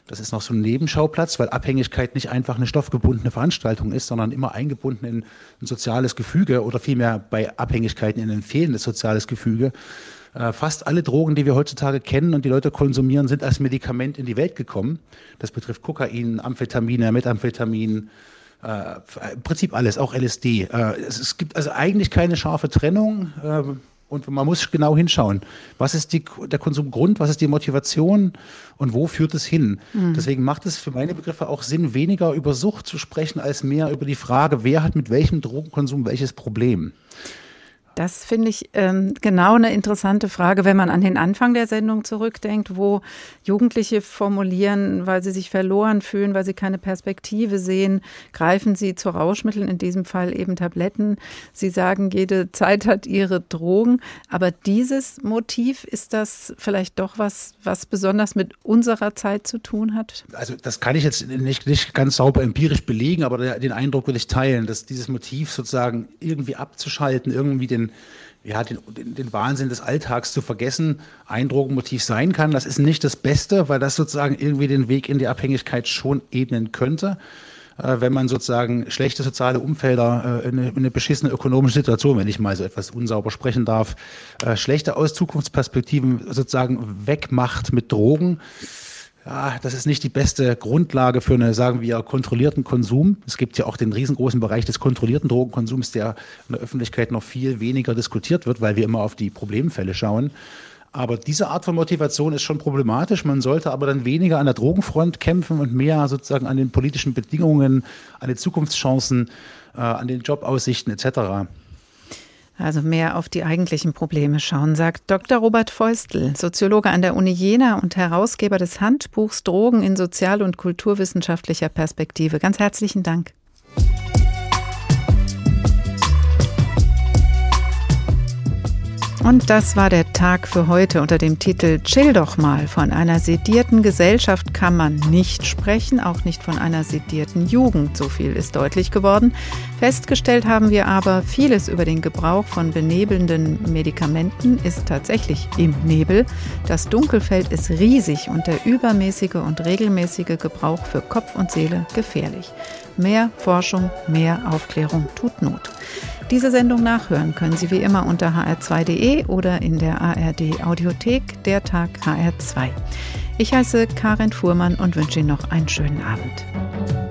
Das ist noch so ein Nebenschauplatz, weil Abhängigkeit nicht einfach eine stoffgebundene Veranstaltung ist, sondern immer eingebunden in ein soziales Gefüge oder vielmehr bei Abhängigkeiten in ein fehlendes soziales Gefüge. Äh, fast alle Drogen, die wir heutzutage kennen und die Leute konsumieren, sind als Medikament in die Welt gekommen. Das betrifft Kokain, Amphetamine, Methamphetamin, äh, im Prinzip alles, auch LSD. Äh, es, gibt also eigentlich keine scharfe Trennung. Und man muss genau hinschauen. Was ist die, der Konsumgrund, was ist die Motivation und wo führt es hin? Mhm. Deswegen macht es für meine Begriffe auch Sinn, weniger über Sucht zu sprechen, als mehr über die Frage, wer hat mit welchem Drogenkonsum welches Problem. Das finde ich ähm, genau eine interessante Frage, wenn man an den Anfang der Sendung zurückdenkt, wo Jugendliche formulieren, weil sie sich verloren fühlen, weil sie keine Perspektive sehen, greifen sie zu Rauschmitteln, in diesem Fall eben Tabletten. Sie sagen, jede Zeit hat ihre Drogen. Aber dieses Motiv, ist das vielleicht doch was, was besonders mit unserer Zeit zu tun hat? Also das kann ich jetzt nicht, nicht ganz sauber empirisch belegen, aber den Eindruck will ich teilen, dass dieses Motiv sozusagen irgendwie abzuschalten, irgendwie den ja, den, den, Wahnsinn des Alltags zu vergessen, ein Drogenmotiv sein kann. Das ist nicht das Beste, weil das sozusagen irgendwie den Weg in die Abhängigkeit schon ebnen könnte. Äh, wenn man sozusagen schlechte soziale Umfelder, äh, eine, eine beschissene ökonomische Situation, wenn ich mal so etwas unsauber sprechen darf, äh, schlechte Aus sozusagen wegmacht mit Drogen, ja, das ist nicht die beste Grundlage für einen, sagen wir, kontrollierten Konsum. Es gibt ja auch den riesengroßen Bereich des kontrollierten Drogenkonsums, der in der Öffentlichkeit noch viel weniger diskutiert wird, weil wir immer auf die Problemfälle schauen. Aber diese Art von Motivation ist schon problematisch. Man sollte aber dann weniger an der Drogenfront kämpfen und mehr sozusagen an den politischen Bedingungen, an den Zukunftschancen, äh, an den Jobaussichten etc. Also mehr auf die eigentlichen Probleme schauen, sagt Dr. Robert Feustel, Soziologe an der Uni Jena und Herausgeber des Handbuchs Drogen in sozial- und kulturwissenschaftlicher Perspektive. Ganz herzlichen Dank. Und das war der Tag für heute unter dem Titel Chill doch mal. Von einer sedierten Gesellschaft kann man nicht sprechen, auch nicht von einer sedierten Jugend. So viel ist deutlich geworden. Festgestellt haben wir aber, vieles über den Gebrauch von benebelnden Medikamenten ist tatsächlich im Nebel. Das Dunkelfeld ist riesig und der übermäßige und regelmäßige Gebrauch für Kopf und Seele gefährlich. Mehr Forschung, mehr Aufklärung tut Not. Diese Sendung nachhören können Sie wie immer unter hr2.de oder in der ARD Audiothek, der Tag HR2. Ich heiße Karin Fuhrmann und wünsche Ihnen noch einen schönen Abend.